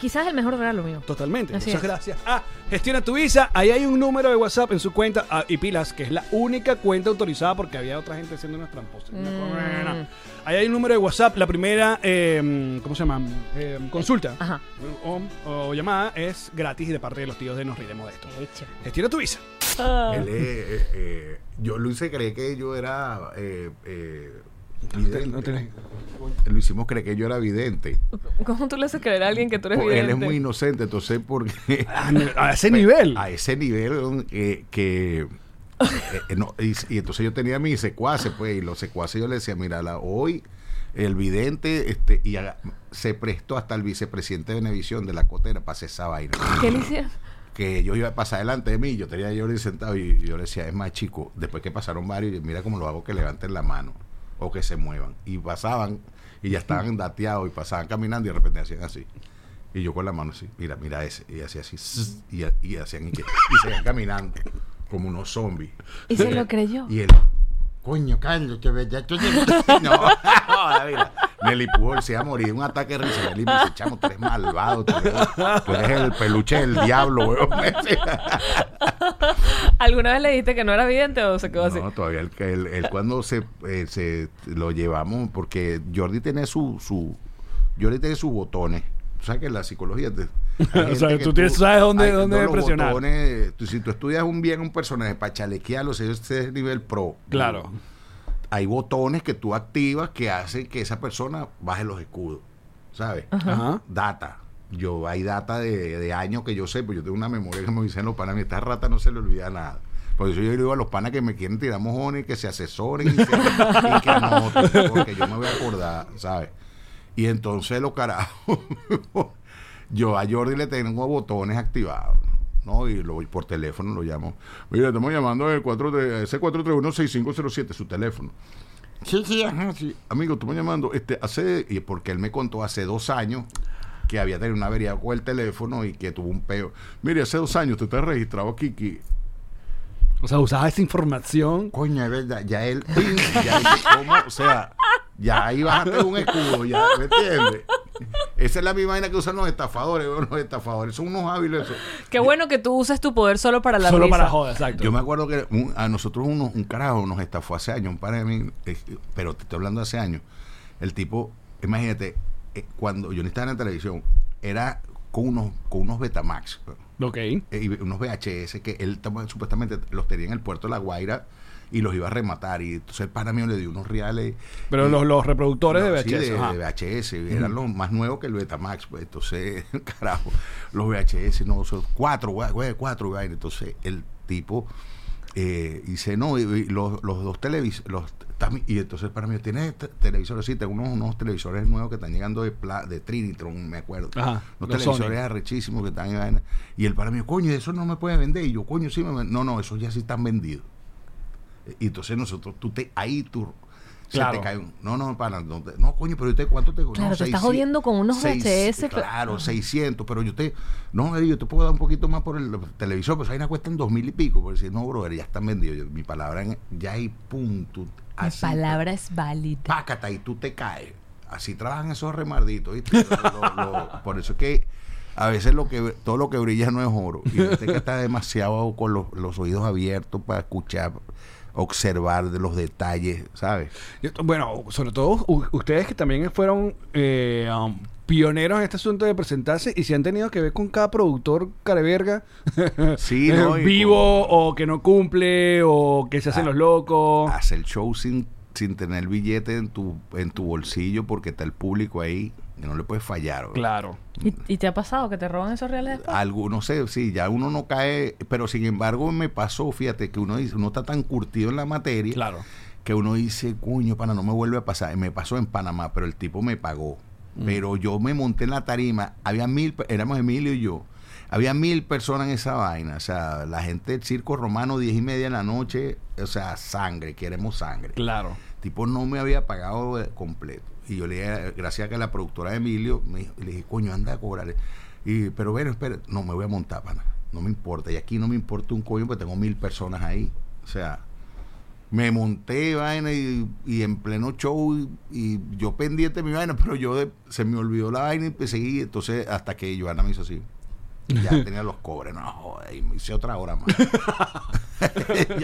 Quizás el mejor regalo mío. Totalmente. Así Muchas es. gracias. Ah, gestiona tu visa. Ahí hay un número de WhatsApp en su cuenta. ah, y pilas, que es la única cuenta autorizada porque había otra gente haciendo unas tramposas. Una Mm. Ahí hay un número de WhatsApp. La primera, eh, ¿cómo se llama? Eh, consulta Ajá. o, o llamada es gratis y de parte de los tíos de Nos Riremos de Esto. Hecho. Gestiona tu visa. Él es, eh, eh, yo lo hice creer que yo era vidente. No tenés- Lo hicimos creer que yo era vidente. ¿Cómo tú le haces creer a alguien que tú eres Porque él es vidente? muy inocente, entonces porque Ah, A ese nivel. a ese nivel eh, que eh, no, y, y entonces yo tenía mis secuaces pues y los secuaces yo le decía mira la- hoy el vidente este y se prestó hasta el vicepresidente de Venevisión de la cotera para hacer esa vaina ¿Qué le hicieron? que yo iba a pasar delante de mí, yo tenía a Jordi sentado y yo le decía, es más chico, después que pasaron varios, mira cómo lo hago que levanten la mano o que se muevan. Y pasaban y ya estaban dateados y pasaban caminando y de repente hacían así. Y yo con la mano así, mira, mira ese. Y hacía así, y, y hacían y, que- y seguían caminando como unos zombies. Y se lo creyó. Y él, coño, Carlos, ya tú No, no, mira. Nelly Pujol se iba a morir. Un ataque de risa. Nelly me dice, chamo, tú eres malvado. Tú eres, tú eres el peluche del diablo, weón. ¿Alguna vez le dijiste que no era vidente o se quedó así? No, todavía él cuando se, eh, se lo llevamos, porque Jordi tiene su, su Jordi tiene sus botones. Tú sabes que la psicología te, O sea, tú sabes dónde- hay- dónde presionar. botones, tú- si tú estudias un bien un personaje para chalequearlo, ese ese es nivel pro. Claro. Hay botones que tú activas que hacen que esa persona baje los escudos. ¿Sabes? Ajá. Data. Yo hay data de, de años que yo sé, pues yo tengo una memoria que me dicen los panas, a mí esta rata no se le olvida nada. Por eso yo digo a los panas que me quieren tirar mojones, que se asesoren y, se- y que anoten, porque yo me voy a acordar, ¿sabes? Y entonces los carajos, yo a Jordi le tengo botones activados, ¿no? Y lo por teléfono, lo llamo. Mira, estamos llamando 4, ese 431-6507, su teléfono. Sí, sí, ajá, sí. Amigo, me llamando, este, hace, y porque él me contó hace dos años que había tenido una avería con el teléfono y que tuvo un peo. Mire, hace dos años tú estás registrado aquí, que, O sea, usaba esa información. coño, es verdad, ya él, ya él, ¿cómo? O sea, ya ahí bajaste un escudo, ya, ¿me entiendes? Esa es la misma vaina que usan los estafadores, los estafadores son unos hábiles. esos. Qué bueno que tú uses tu poder solo para la Solo risa. para joder, exacto. Yo me acuerdo que un- a nosotros uno- un carajo nos estafó hace años, un par de mí, eh, pero te estoy hablando de hace años. El tipo, imagínate, eh, cuando yo no estaba en la televisión, era con unos, con unos Betamax, Ok. eh, y unos VHS que él supuestamente los tenía en el puerto de La Guaira y los iba a rematar. Y entonces el pana mío le dio unos reales. Pero y- los, los reproductores de VHS. sí, de, ajá. de VHS, eran los más nuevos que el Betamax, pues, entonces, carajo, los VHS, no, son cuatro, güey, cuatro, güey, entonces el tipo eh, dice, no, y, y los, los dos televisores, los y entonces para mí, ¿tiene te- televisores? Sí, tengo unos, unos televisores nuevos que están llegando de, pla- de Trinitron, me acuerdo, Ajá, los televisores arrechísimos que están en y el para mí, coño, eso no me puede vender, y yo, coño, sí, me ven-". no, no, esos ya sí están vendidos. Y entonces nosotros, tú te, ahí tú, se Claro. te cae un, no, no, para, no, no, coño, pero usted, ¿cuánto te Claro, no, te estás 600, jodiendo con unos VHS, pero- Claro, 600, pero yo te, no, yo te puedo dar un poquito más por el televisor, pues ahí no cuestan dos mil y pico, porque si no, brother, ya están vendidos. Yo- mi palabra, en- ya hay punto. Mi así, palabra es válida. pácata y tú te caes. Así trabajan esos remarditos, ¿viste? Lo- lo- lo- por eso es que a veces lo que todo lo que brilla no es oro. Y usted que está demasiado con los, los oídos abiertos para escuchar, observar de los detalles, ¿sabes? Yo- Bueno, sobre todo ustedes que también fueron eh, um, pioneros en este asunto de presentarse y si han tenido que ver con cada productor careverga Sí, vivo o que no cumple o que se hacen Ah, los locos. Hacer show sin, sin tener billete en tu, en tu bolsillo porque está el público ahí no le puedes fallar. ¿verdad? Claro. ¿Y, y te ha pasado que te roban esos reales después? Algo, no sé, sí, ya uno no cae, pero sin embargo me pasó, fíjate, que uno dice, uno está tan curtido en la materia Claro. que uno dice, coño, pana, no me vuelve a pasar. Y me pasó en Panamá, pero el tipo me pagó. Mm. Pero yo me monté en la tarima, había mil, éramos Emilio y yo, había mil personas en esa vaina, o sea, la gente del circo romano, diez y media de la noche, o sea, sangre, queremos sangre. Claro. El tipo no me había pagado eh, completo. Y yo le dije, gracias a que la productora de Emilio, me dijo- le dije, coño, anda a cobrar. Y, pero bueno, espera, no me voy a montar, pana. No me importa. Y aquí no me importa un coño porque tengo mil personas ahí. O sea, me monté vaina y, y en pleno show y, yo pendiente de mi vaina, pero yo se me olvidó la vaina y seguir. Entonces, hasta que Joana me hizo así. Ya tenía los cobres, no joder, y me hice otra hora más.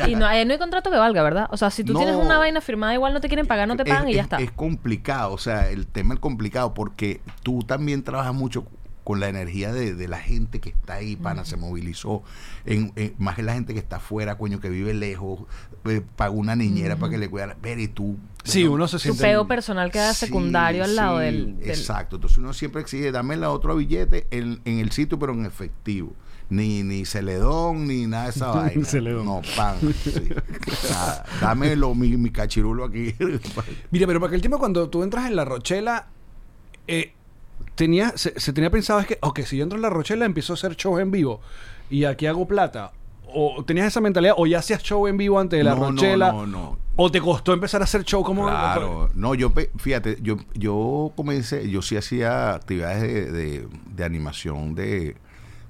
Y no, ahí no hay contrato que valga, ¿verdad? O sea, si tú No. tienes una vaina firmada, igual no te quieren pagar, no te Es- pagan y ya es- está. Es complicado, o sea, el tema es complicado porque tú también trabajas mucho con la energía de, de la gente que está ahí, pana, se movilizó, en, en- más que la gente que está afuera, coño, que vive lejos, eh, pagó una niñera para que le cuidara, pero y tú... Sí, uno se Tu siente... peo personal queda Sí, secundario al lado sí, del, del- Exacto, entonces uno siempre exige, dame la otro billete en, en el sitio, pero en efectivo. Ni, ni celedón, ni nada de esa vaina. Celedón. No, pan. sí. Nada, dame lo, mi, mi cachirulo aquí. Mira, pero porque el tema cuando tú entras en la Rochela, eh, tenía, se, se tenía pensado es que, ok, si yo entro en la Rochela empiezo a hacer shows en vivo y aquí hago plata. O tenías esa mentalidad, o ya hacías show en vivo antes de la No, no, Rochela. no, no. O te costó empezar a hacer show como. Claro, no, yo, fíjate, yo, yo comencé, yo sí hacía actividades de, de- de animación de,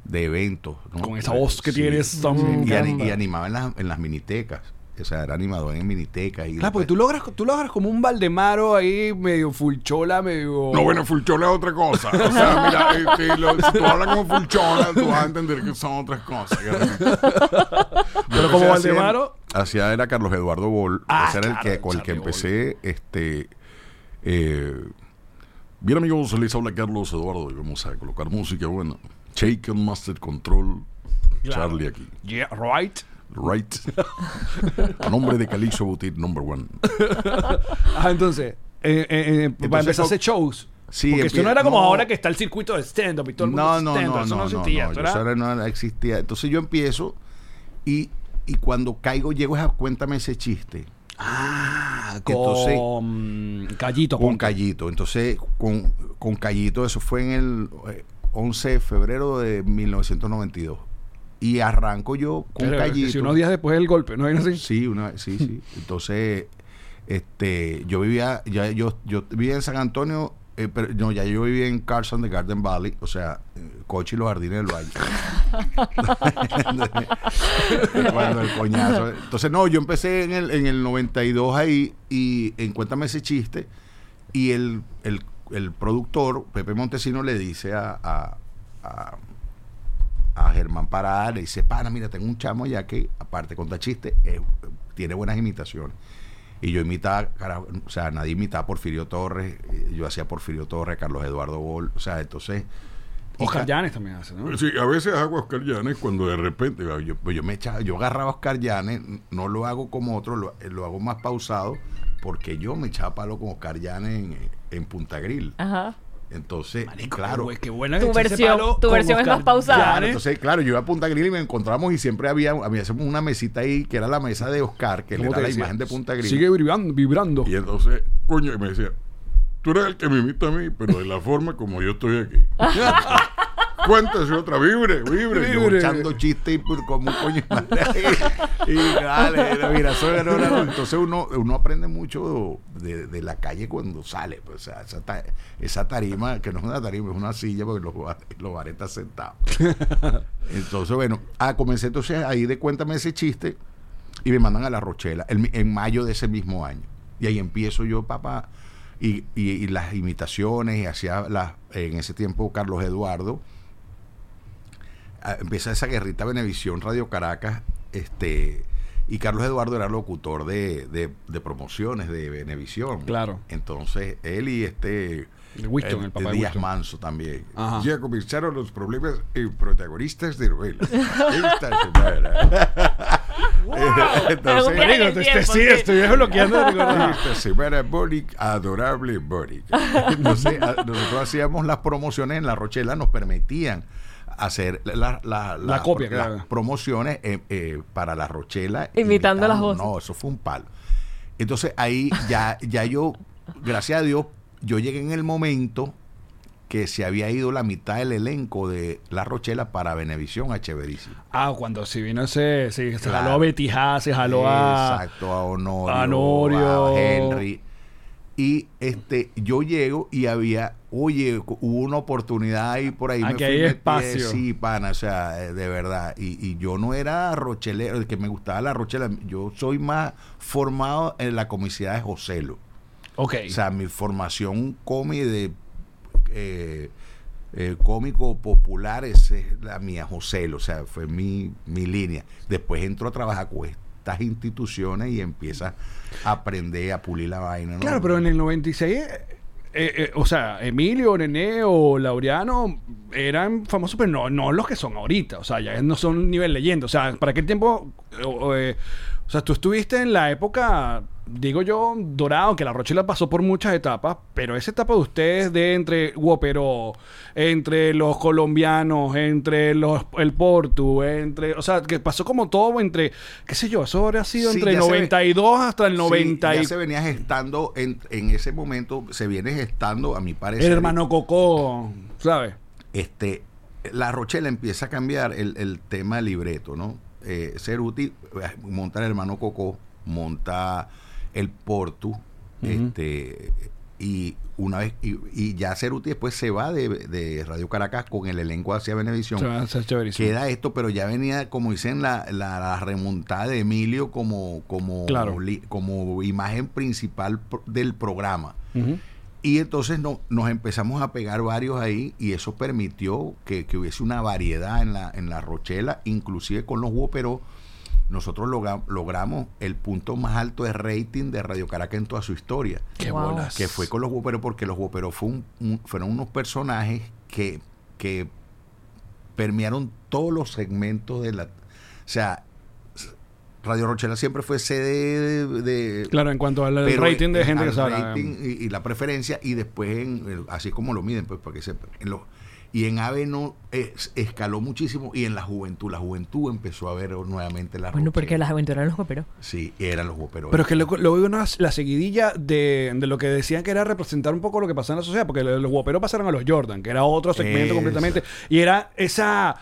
de eventos. ¿no? Con esa voz que Sí, tienes tan sí, y, animaba en las, en las minitecas. O sea, era animador en minitecas. Y Claro, porque tú logras, tú logras como un Valdemaro ahí medio fulchola, medio. No, bueno, Fulchola es otra cosa. O sea, mira, este, lo- si tú hablas como Fulchola, tú vas a entender que son otras cosas. Pero como Valdemaro. Hacía era Carlos Eduardo Bol. Ah, ese era el claro, que, con el que Charlie empecé. Este, eh, Bien, amigos, les habla Carlos Eduardo y vamos a colocar música buena. Shaken Master Control. Charlie aquí. Yeah, right. Right. A nombre de Calixto Boutique Number One. Ajá, entonces, eh, eh, eh, para empezar a hacer shows. Sí, Porque esto no era como no. ahora que está el circuito de stand-up y todo el mundo No, no, stand-up. no, Eso no, no, no, existía. no, esto yo- era- eso era- no existía. Entonces yo empiezo y, y cuando caigo llego a cuéntame ese chiste Ah, Entonces- con Callito. con Callito. Entonces con, con Callito eso fue en el eh, 11 de febrero de 1992 y arranco yo con Pero, Callito. Si unos días después del golpe, ¿no? Así. Sí, una, sí, sí. Entonces, este, yo vivía, ya yo, yo vivía en San Antonio, eh, pero no, ya yo vivía en Carson de Garden Valley, o sea, eh, Coche y los Jardines del Valle. Cuando el coñazo. Entonces, no, yo empecé en el, en el 92 ahí y en Cuéntame ese chiste y el, el, el productor, Pepe Montesino, le dice a, a, a, Germán Parada, le dice, pana, mira, tengo un chamo ya que, aparte conta chiste, eh, tiene buenas imitaciones. Y yo imitaba, carajo, o sea, nadie imitaba a Porfirio Torres, eh, yo hacía Porfirio Torres, Carlos Eduardo Bol, o sea, entonces... Oscar ca- Llanes también hace, ¿no? Sí, a veces hago Oscar Llanes cuando de repente. yo, pues yo me echaba, yo agarraba a Oscar Llanes, no lo hago como otro, lo, lo hago más pausado, porque yo me echaba palo con Oscar Llanes en, en Punta Grill. Ajá. Entonces, Marico, claro, güey, qué buena Tu versión- palo tu versión es más pausada. Claro, entonces, claro, yo iba a Punta Grill y me encontramos y siempre había, había una mesita ahí que era la mesa de Oscar, que le ¿Cómo era te la decía? imagen de Punta Grill. Sigue vibrando. vibrando. Y entonces, coño, y me decía, tú eres el que me imita a mí, pero de la forma como yo estoy aquí. Cuéntese otra, vibre, vibre. Yo Libre. echando chistes y por- como un coño. Y dale, mira, no. Entonces uno, uno aprende mucho de, de la calle cuando sale. Pues, o sea, esa, ta- esa tarima, que no es una tarima, es una silla porque los, los bares están sentados. Entonces, bueno, ah, comencé entonces ahí de cuéntame ese chiste y me mandan a La Rochela el mi- en mayo de ese mismo año. Y ahí empiezo yo, papá, y, y- y las imitaciones, y hacía las, en ese tiempo Carlos Eduardo. Empieza esa guerrita Venevisión, Radio Caracas, este, y Carlos Eduardo era locutor de, de- de promociones de Venevisión. Claro. Entonces, él y este De Winston, eh, el papá de Díaz Winston. Manso también. Ajá. Ya comenzaron los problemas y protagonistas de novela. Esta semana. Entonces, el este, tiempo, sí, estoy bloqueando. Esta semana, Boric, adorable Boric. Entonces, a- nosotros hacíamos las promociones en La Rochela, nos permitían hacer la, la, La copia, las claro. promociones eh, eh, para La Rochela. Imitando las voces. No, eso fue un palo. Entonces ahí ya, ya yo, gracias a Dios, yo llegué en el momento que se había ido la mitad del elenco de La Rochela para Venevisión a Chéverísimo. Ah, cuando si vino ese. Sí, se Claro. jaló a Betty se jaló a. Exacto, a Honorio, a Honorio. a Henry. Y este, yo llego y había, oye, hubo una oportunidad ahí por ahí. Aquí fui hay espacio. Sí, pana, o sea, eh, de verdad. Y, y yo no era rochelero, el que me gustaba la rochela. Yo soy más formado en la comicidad de Joselo. Ok. O sea, mi formación cómica de eh, eh, cómico popular esa es la mía, Joselo, o sea, fue mi, mi línea. Después entro a trabajar con estas instituciones y empieza a aprender a pulir la vaina. ¿no? Claro, pero en el 96, eh, eh, o sea, Emilio, Nené o Laureano eran famosos, pero no, no los que son ahorita. O sea, ya no son nivel leyenda. O sea, ¿para qué tiempo? Eh, o sea, tú estuviste en la época digo yo, Dorado, que la Rochela pasó por muchas etapas, pero esa etapa de ustedes de entre Guopero, entre los colombianos, entre los el Portu, entre, o sea, que pasó como todo entre, qué sé yo, eso habrá sido Sí, entre ve- 92 hasta el Sí, 90 ya y se venía gestando en, en ese momento, se viene gestando, a mi parecer. el hermano Coco, ¿sabes? este, la Rochela empieza a cambiar el, el tema libreto, ¿no? Eh, Ceruti eh, monta el hermano Coco, monta el Portu, este, y una vez, y, y ya Ceruti después se va de, de Radio Caracas con el elenco hacia chéverísimo. Queda esto, pero ya venía, como dicen, la, la, la remontada de Emilio como, como, Claro. li- como imagen principal pro- del programa. Y entonces no, nos empezamos a pegar varios ahí y eso permitió que, que hubiese una variedad en la, en la Rochela, inclusive con los pero nosotros logra- logramos el punto más alto de rating de Radio Caracas en toda su historia. Qué Wow. bolas. Que fue con los Whoopero porque los Whoopero fue un- un- fueron unos personajes que, que permearon todos los segmentos de la... O sea, Radio Rochela siempre fue sede de... de- Claro, en cuanto al pero rating de en- gente que sabe. rating y, y la preferencia y después en así como lo miden pues para que sepan en y en AVE no es- escaló muchísimo y en la juventud la juventud empezó a ver nuevamente la Bueno, porque las aventuras los cooperó. sí eran los pero Pero es que luego una, la seguidilla de, de lo que decían que era representar un poco lo que pasaba en la sociedad, porque los guaperos pasaron a los Jordan, que era otro segmento completamente, y era esa,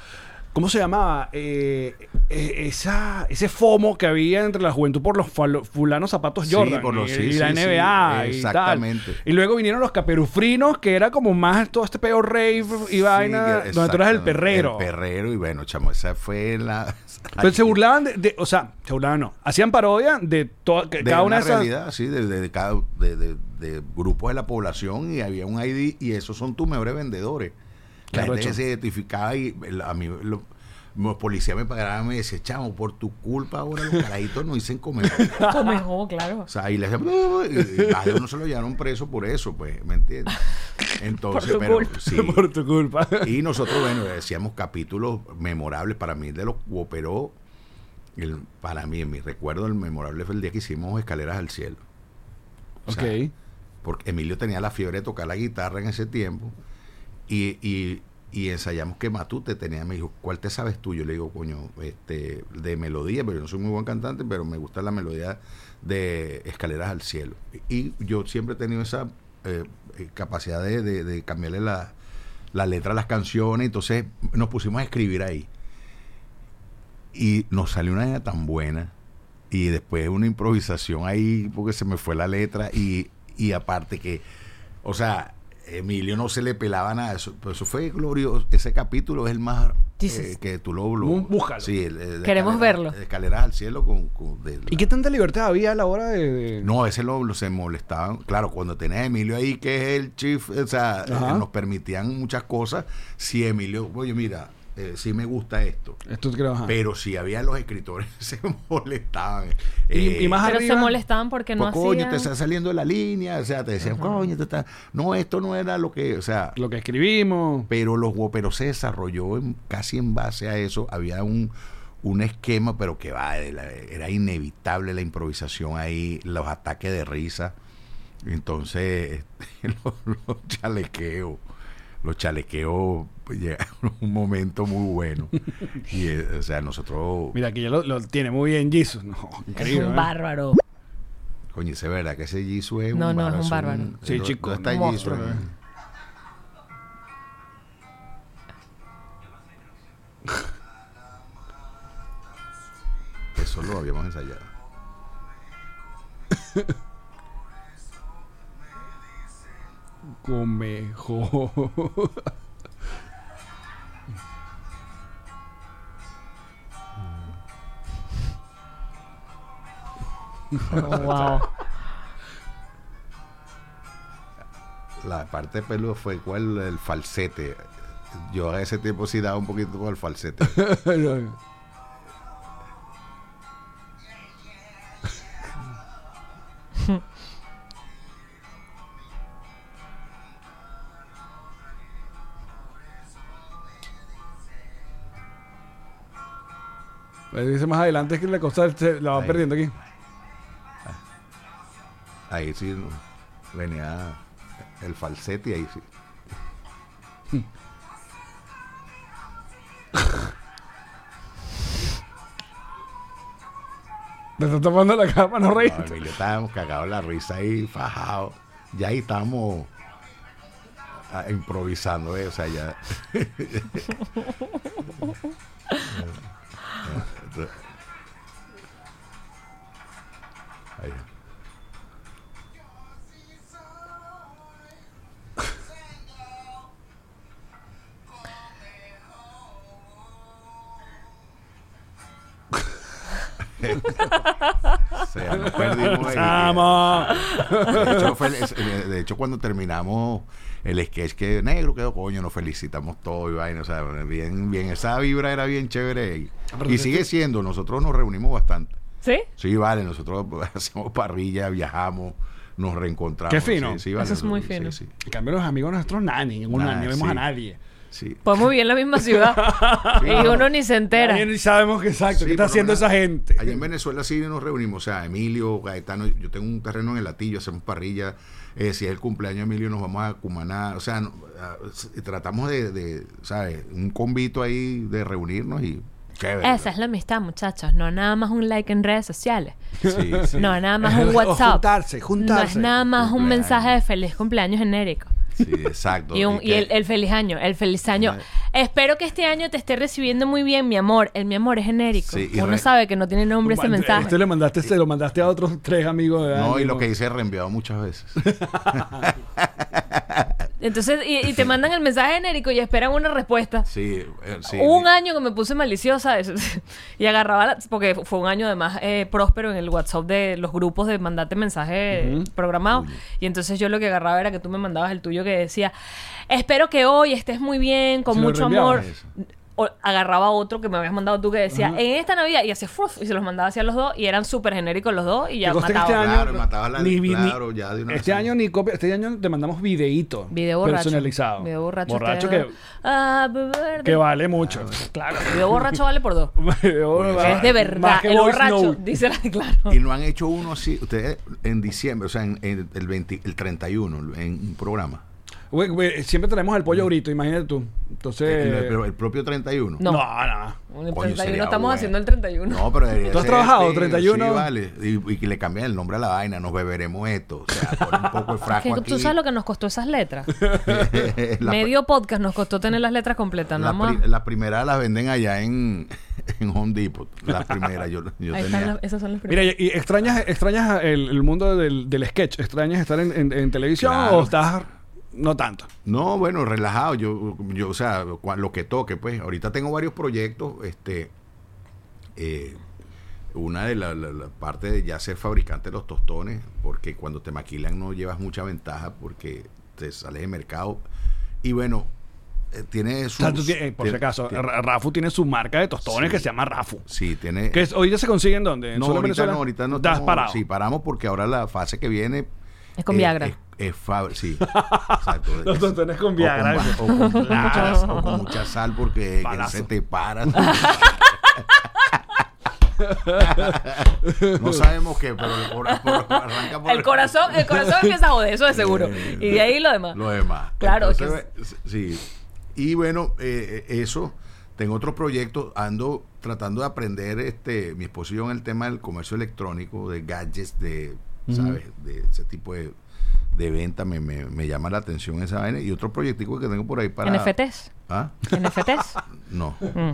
¿cómo se llamaba? Eh, eh, esa, ese FOMO que había entre la juventud por los fulanos zapatos Sí, Jordan por los- y, sí, y sí, la sí, NBA y exactamente. tal. Y luego vinieron los caperufrinos, que era como más todo este peor rave y vaina, donde tú eras el perrero. el perrero y bueno chamo esa fue la Pero se burlaban de, de- o sea, se burlaban no, hacían parodia de toda, de cada una una de esas... realidad sí de, cada de grupos de la población y había un ID y esos son tus mejores vendedores la Claro, gente que hecho. se identificaba y el- a mí lo- los policías me pagaban y me decían chamo por tu culpa ahora los carajitos no dicen comer Comejó, claro. o sea y les decían, y, y más de uno se lo llevaron preso por eso pues me entiendes entonces Por tu pero culpa. sí por tu culpa. y nosotros, bueno, decíamos capítulos memorables para mí de los Whoopero. El, para mí, en mi recuerdo, el memorable fue el día que hicimos Escaleras al Cielo. O sea, ok. porque Emilio tenía la fiebre de tocar la guitarra en ese tiempo. Y, y, y ensayamos que Matute tenía, me dijo, ¿cuál te sabes tú? Yo le digo, coño, este, de melodía, pero yo no soy muy buen cantante, pero me gusta la melodía de Escaleras al Cielo. Y yo siempre he tenido esa eh, eh, capacidad de, de- de cambiarle la, la letra a las canciones, entonces nos pusimos a escribir ahí. Y nos salió una idea tan buena. Y después una improvisación ahí, porque se me fue la letra. Y, y aparte que, o sea, Emilio no se le pelaba nada. Eso, pero eso fue glorioso. Ese capítulo es el más eh, que tú lo, lo búscalo. Sí, el- el de Queremos escalera- verlo. de Escaleras al cielo con, con- de la- ¿Y qué tanta libertad había a la hora de...? de- no, ese lo, lo se molestaban. Claro, cuando tenés a Emilio ahí, que es el chief, o sea, eh, nos permitían muchas cosas. Si Emilio, oye, mira, eh, sí me gusta esto. Esto creo, ajá. Pero si había los escritores, se molestaban. Y- Eh, y más Pero arriba- se molestaban porque no pues, coño, te hacían... está saliendo de la línea, o sea, te decían, coño, te está... no, esto no era lo que, o sea, Lo que escribimos. pero los pero se desarrolló en- casi en base a eso, había un, un esquema, pero que va, era era inevitable la improvisación ahí, los ataques de risa, entonces los, los chalequeos, los chalequeos pues, llegaron a un momento muy bueno, y eh, o sea, nosotros, Mira, aquí ya lo, lo tiene muy bien Jesus. No, Es un ¿eh? bárbaro. coño, es verdad que ese Jisoo es No, un no, es bárbaro, un bárbaro. Sí, ¿dónde- chico, ¿dónde está un Jisoo? monstruo, ¿eh? Eso lo habíamos ensayado. Comejo. Oh, wow. La parte de pelo fue cuál el falsete. Yo a ese tiempo sí daba un poquito con el falsete. más adelante que la cosa se la va Ahí. perdiendo aquí. Ahí sí venía el falsete y ahí sí. Te estás tapando la cara para no reír. No, Emilio estábamos cagados la risa ahí, fajados. Ya ahí estamos ah, improvisando, ¿eh? o sea, ya. Ahí. O sea, nos perdimos ahí. ¡Vamos! De hecho, fue- es- eh, hecho, cuando terminamos el sketch que negro quedó coño, nos felicitamos todos y vaina. O sea, bien, bien, esa vibra era bien chévere. Y, y sigue siendo, nosotros nos reunimos bastante. ¿Sí? Sí, vale, nosotros pues, hacemos parrilla, viajamos, nos reencontramos. Qué fino. Sí, sí, vale, Eso es muy sí, fino. Sí, En cambio, los amigos nuestros, nada, ni ningún Nah, ni vemos a nadie. sí. Podemos vivir en la misma ciudad. y uno ni se entera. Nadie ni sabemos que exacto Sí, qué está haciendo esa gente. Allá en Venezuela sí nos reunimos, o sea, Emilio, Gaetano, yo tengo un terreno en el Latillo, hacemos parrilla, eh, si es el cumpleaños de Emilio nos vamos a Cumaná, o sea, no- a- tratamos de, de, ¿sabes? Un convito ahí de reunirnos y chévere. Esa es la amistad, muchachos. No nada más un like en redes sociales. Sí, sí. No, nada más un o WhatsApp. juntarse, No juntarse. es nada más un mensaje de feliz cumpleaños genérico. Sí, exacto. Y, un- y que- el, el feliz año, el feliz año. Espero que este año te esté recibiendo muy bien, mi amor. El mi amor es genérico. Sí, Uno re- sabe que no tiene nombre ese mensaje. Este le mandaste, se lo mandaste a otros tres amigos de No, y lo que dice reenviado muchas veces. Entonces, y, y te mandan el mensaje genérico y esperan una respuesta. Sí, eh, sí. un año que me puse maliciosa eso- y agarraba, la- porque fue un año además eh, próspero en el WhatsApp de los grupos de mandarte mensaje programado. Y entonces yo lo que agarraba era que tú me mandabas el tuyo que decía, espero que hoy estés muy bien, con mucho amor. O agarraba otro que me habías mandado tú que decía, en esta Navidad, y hacía fruf, y se los mandaba hacia los dos, y eran súper genéricos los dos, y ya que mataba. este año, Claro, matabas la- ni claro, ya de una este vez. año ni copia, este año te mandamos videíto Video borracho. personalizado. Video borracho. Que. Ah, que vale mucho. Claro, video borracho vale por dos. Video- Es de verdad, más que el borracho, note. dice la, claro. Y no han hecho uno así, ustedes en diciembre, o sea, en, en el, 20, el 31, en un programa. Siempre tenemos el pollo brito, imagínate tú. Entonces. El, pero el propio 31. No. no, no. El Coño, 31 sería estamos bueno. haciendo el 31. No, pero ¿Tú has trabajado este, 31? Sí, vale. Y, y que le cambien el nombre a la vaina, nos beberemos esto. O sea, pon un poco de Es frasco que aquí. tú sabes lo que nos costó esas letras. Medio podcast nos costó tener las letras completas. La, Nada más. pri- la primera las venden allá en, en Home Depot. La primera, yo, yo Ahí están tenía. las- esas son las Mira, primeras. y y extrañas, extrañas el, el mundo del, del sketch, extrañas estar en, en- en televisión Claro. o estás no tanto. No, bueno, relajado. Yo, yo, o sea, lo que toque, pues. Ahorita tengo varios proyectos. Este, eh, una de las la, la parte de ya ser fabricante de los tostones, porque cuando te maquilan no llevas mucha ventaja porque te sales de mercado. Y bueno, eh, tiene su. eh, por si tiene- acaso, tiene- Rafu tiene su marca de tostones Sí. que se llama Rafu. sí, tiene. Que es, ahorita se consigue en dónde? ¿En no, ahorita Venezuela? no, ahorita no. ¿Estás estamos- parado? Sí, paramos porque ahora la fase que viene. Es con eh, Viagra. Es, es fabri- sí. Exacto. Los tostones con Viagra. O con, ba- o con mucha, o con mucha sal porque se te para. no sabemos qué, pero el, cora- por- arranca por El corazón, el corazón empieza a joder, eso de seguro. Y de ahí lo demás. Lo demás. Claro, Entonces, sí. Y bueno, eh, eso. Tengo otros proyectos. Ando tratando de aprender este mi exposición en el tema del comercio electrónico, de gadgets, de, ¿sabes? De ese tipo de, de venta. Me, me, me llama la atención esa vaina. Y otro proyectico que tengo por ahí para. NFTs. ¿Ah? NFTs. No. Mm.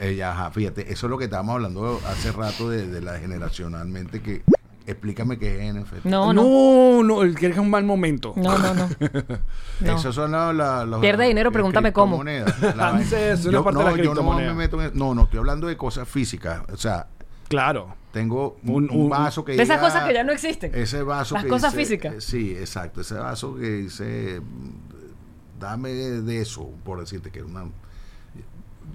Eh, ajá, fíjate, eso es lo que estábamos hablando hace rato de, de la generacionalmente que explícame qué es NFT. No, no. no, no, el que es un mal momento. No, no, no. No. Esos son los, la- los- Pierde dinero, las pregúntame cómo. la Yo- no, la yo no me meto en- no, no, estoy hablando de cosas físicas. O sea, Claro. tengo un, Un- un un- vaso que De esas cosas que ya no existen. Ese vaso Las que cosas dice- físicas. eh, Sí, exacto. Ese vaso que dice, dame de eso, por decirte que una...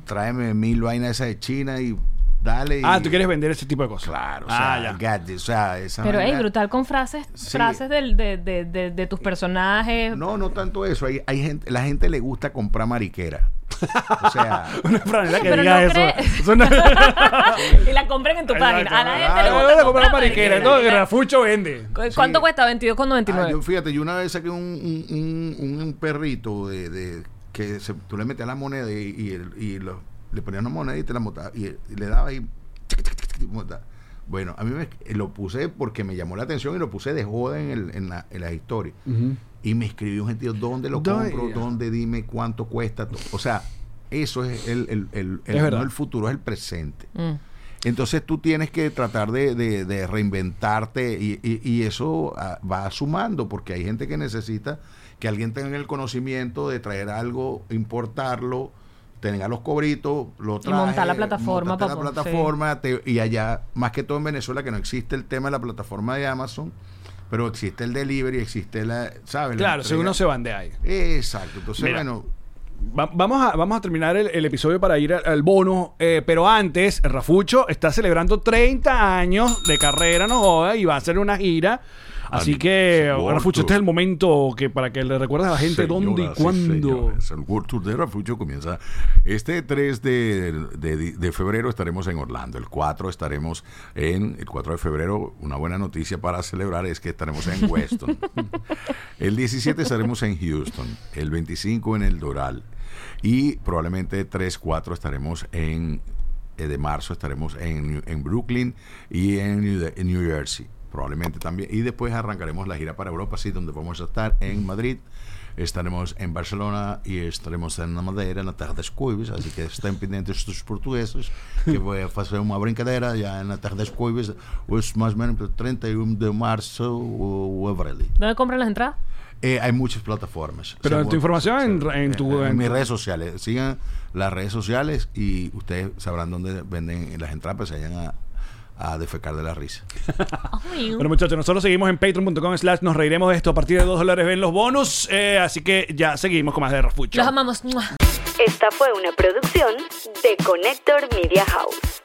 Tráeme mil vainas esas de China y dale. Ah, y- tú quieres vender ese tipo de cosas. Claro, o ah, sea, ya. o sea, esa Pero, hey, vaina- brutal con frases, Sí. frases del- de, de, de, de tus personajes. No, no tanto eso. Hay, hay gente, la gente le gusta comprar mariquera. O sea, Una franela que Pero diga no eso. Eso no- y la compren en tu página. A la gente le gusta comprar comprar mariquera. mariquera. Entonces, Rafucho vende. ¿Cu- ¿Cuánto Sí. cuesta? 22,99. ah, yo, fíjate, yo una vez saqué un, un, un- un perrito de, de- que se- tú le metías la moneda y, y, el- y lo- le ponías una moneda y te la montabas y, y le dabas y monta. bueno, a mí me, lo puse porque me llamó la atención y lo puse de joda en, el, en, la, en las historias. Y me escribió gente, ¿dónde lo compro? ¿Dónde? Dime cuánto cuesta. to- O sea, eso es el, el, el- el- Es no el futuro, es el presente. Mm. Entonces tú tienes que tratar de, de- de reinventarte y, y- y eso ah, va sumando porque hay gente que necesita que alguien tenga el conocimiento de traer algo, importarlo, tenga los cobritos, lo Y trae, montar la plataforma montaste pa- la sí. plataforma te- y allá, más que todo en Venezuela, que no existe el tema de la plataforma de Amazon, pero existe el delivery, existe la, ¿sabes? La Claro, si uno se bandea ahí. Exacto, entonces Mira. bueno, Va- vamos, a, vamos a terminar el, el episodio para ir al, al bono, eh, pero antes, Rafucho está celebrando 30 años de carrera, no joda, y va a hacer una gira. Así que, Rafucho, este es el momento que para que le recuerdes a la gente Señoras dónde y cuándo. el World Tour de Rafucho comienza este 3 de, de- de febrero estaremos en Orlando, el 4 estaremos en el 4 de febrero, una buena noticia para celebrar es que estaremos en Weston. el 17 estaremos en Houston, el 25 en el Doral y probablemente 3 4 estaremos en eh, de marzo estaremos en, en Brooklyn y en New, en New Jersey, probablemente también. Y después arrancaremos la gira para Europa, sí, donde vamos a estar en Madrid, estaremos en Barcelona y estaremos en la Madeira, en la Terra das Coives, así que estén pendientes dos portugueses, que voy a hacer una brincadeira ya en la Terra das Coives, pues más o menos el 31 de marzo o, o abril. ¿Dónde compran las entradas? Eh, hay muchas plataformas. Pero O sea, tu información en- en tu- en mis tu- redes sociales. Sigan las redes sociales y ustedes sabrán dónde venden las entradas se vayan a, a defecar de la risa. Bueno, muchachos, nosotros seguimos en patreon.com slash nos reiremos de esto. A partir de 2 dólares ven los bonus. eh, así que ya seguimos con más de Rafucho. Los amamos. Esta fue una producción de Connector Media House.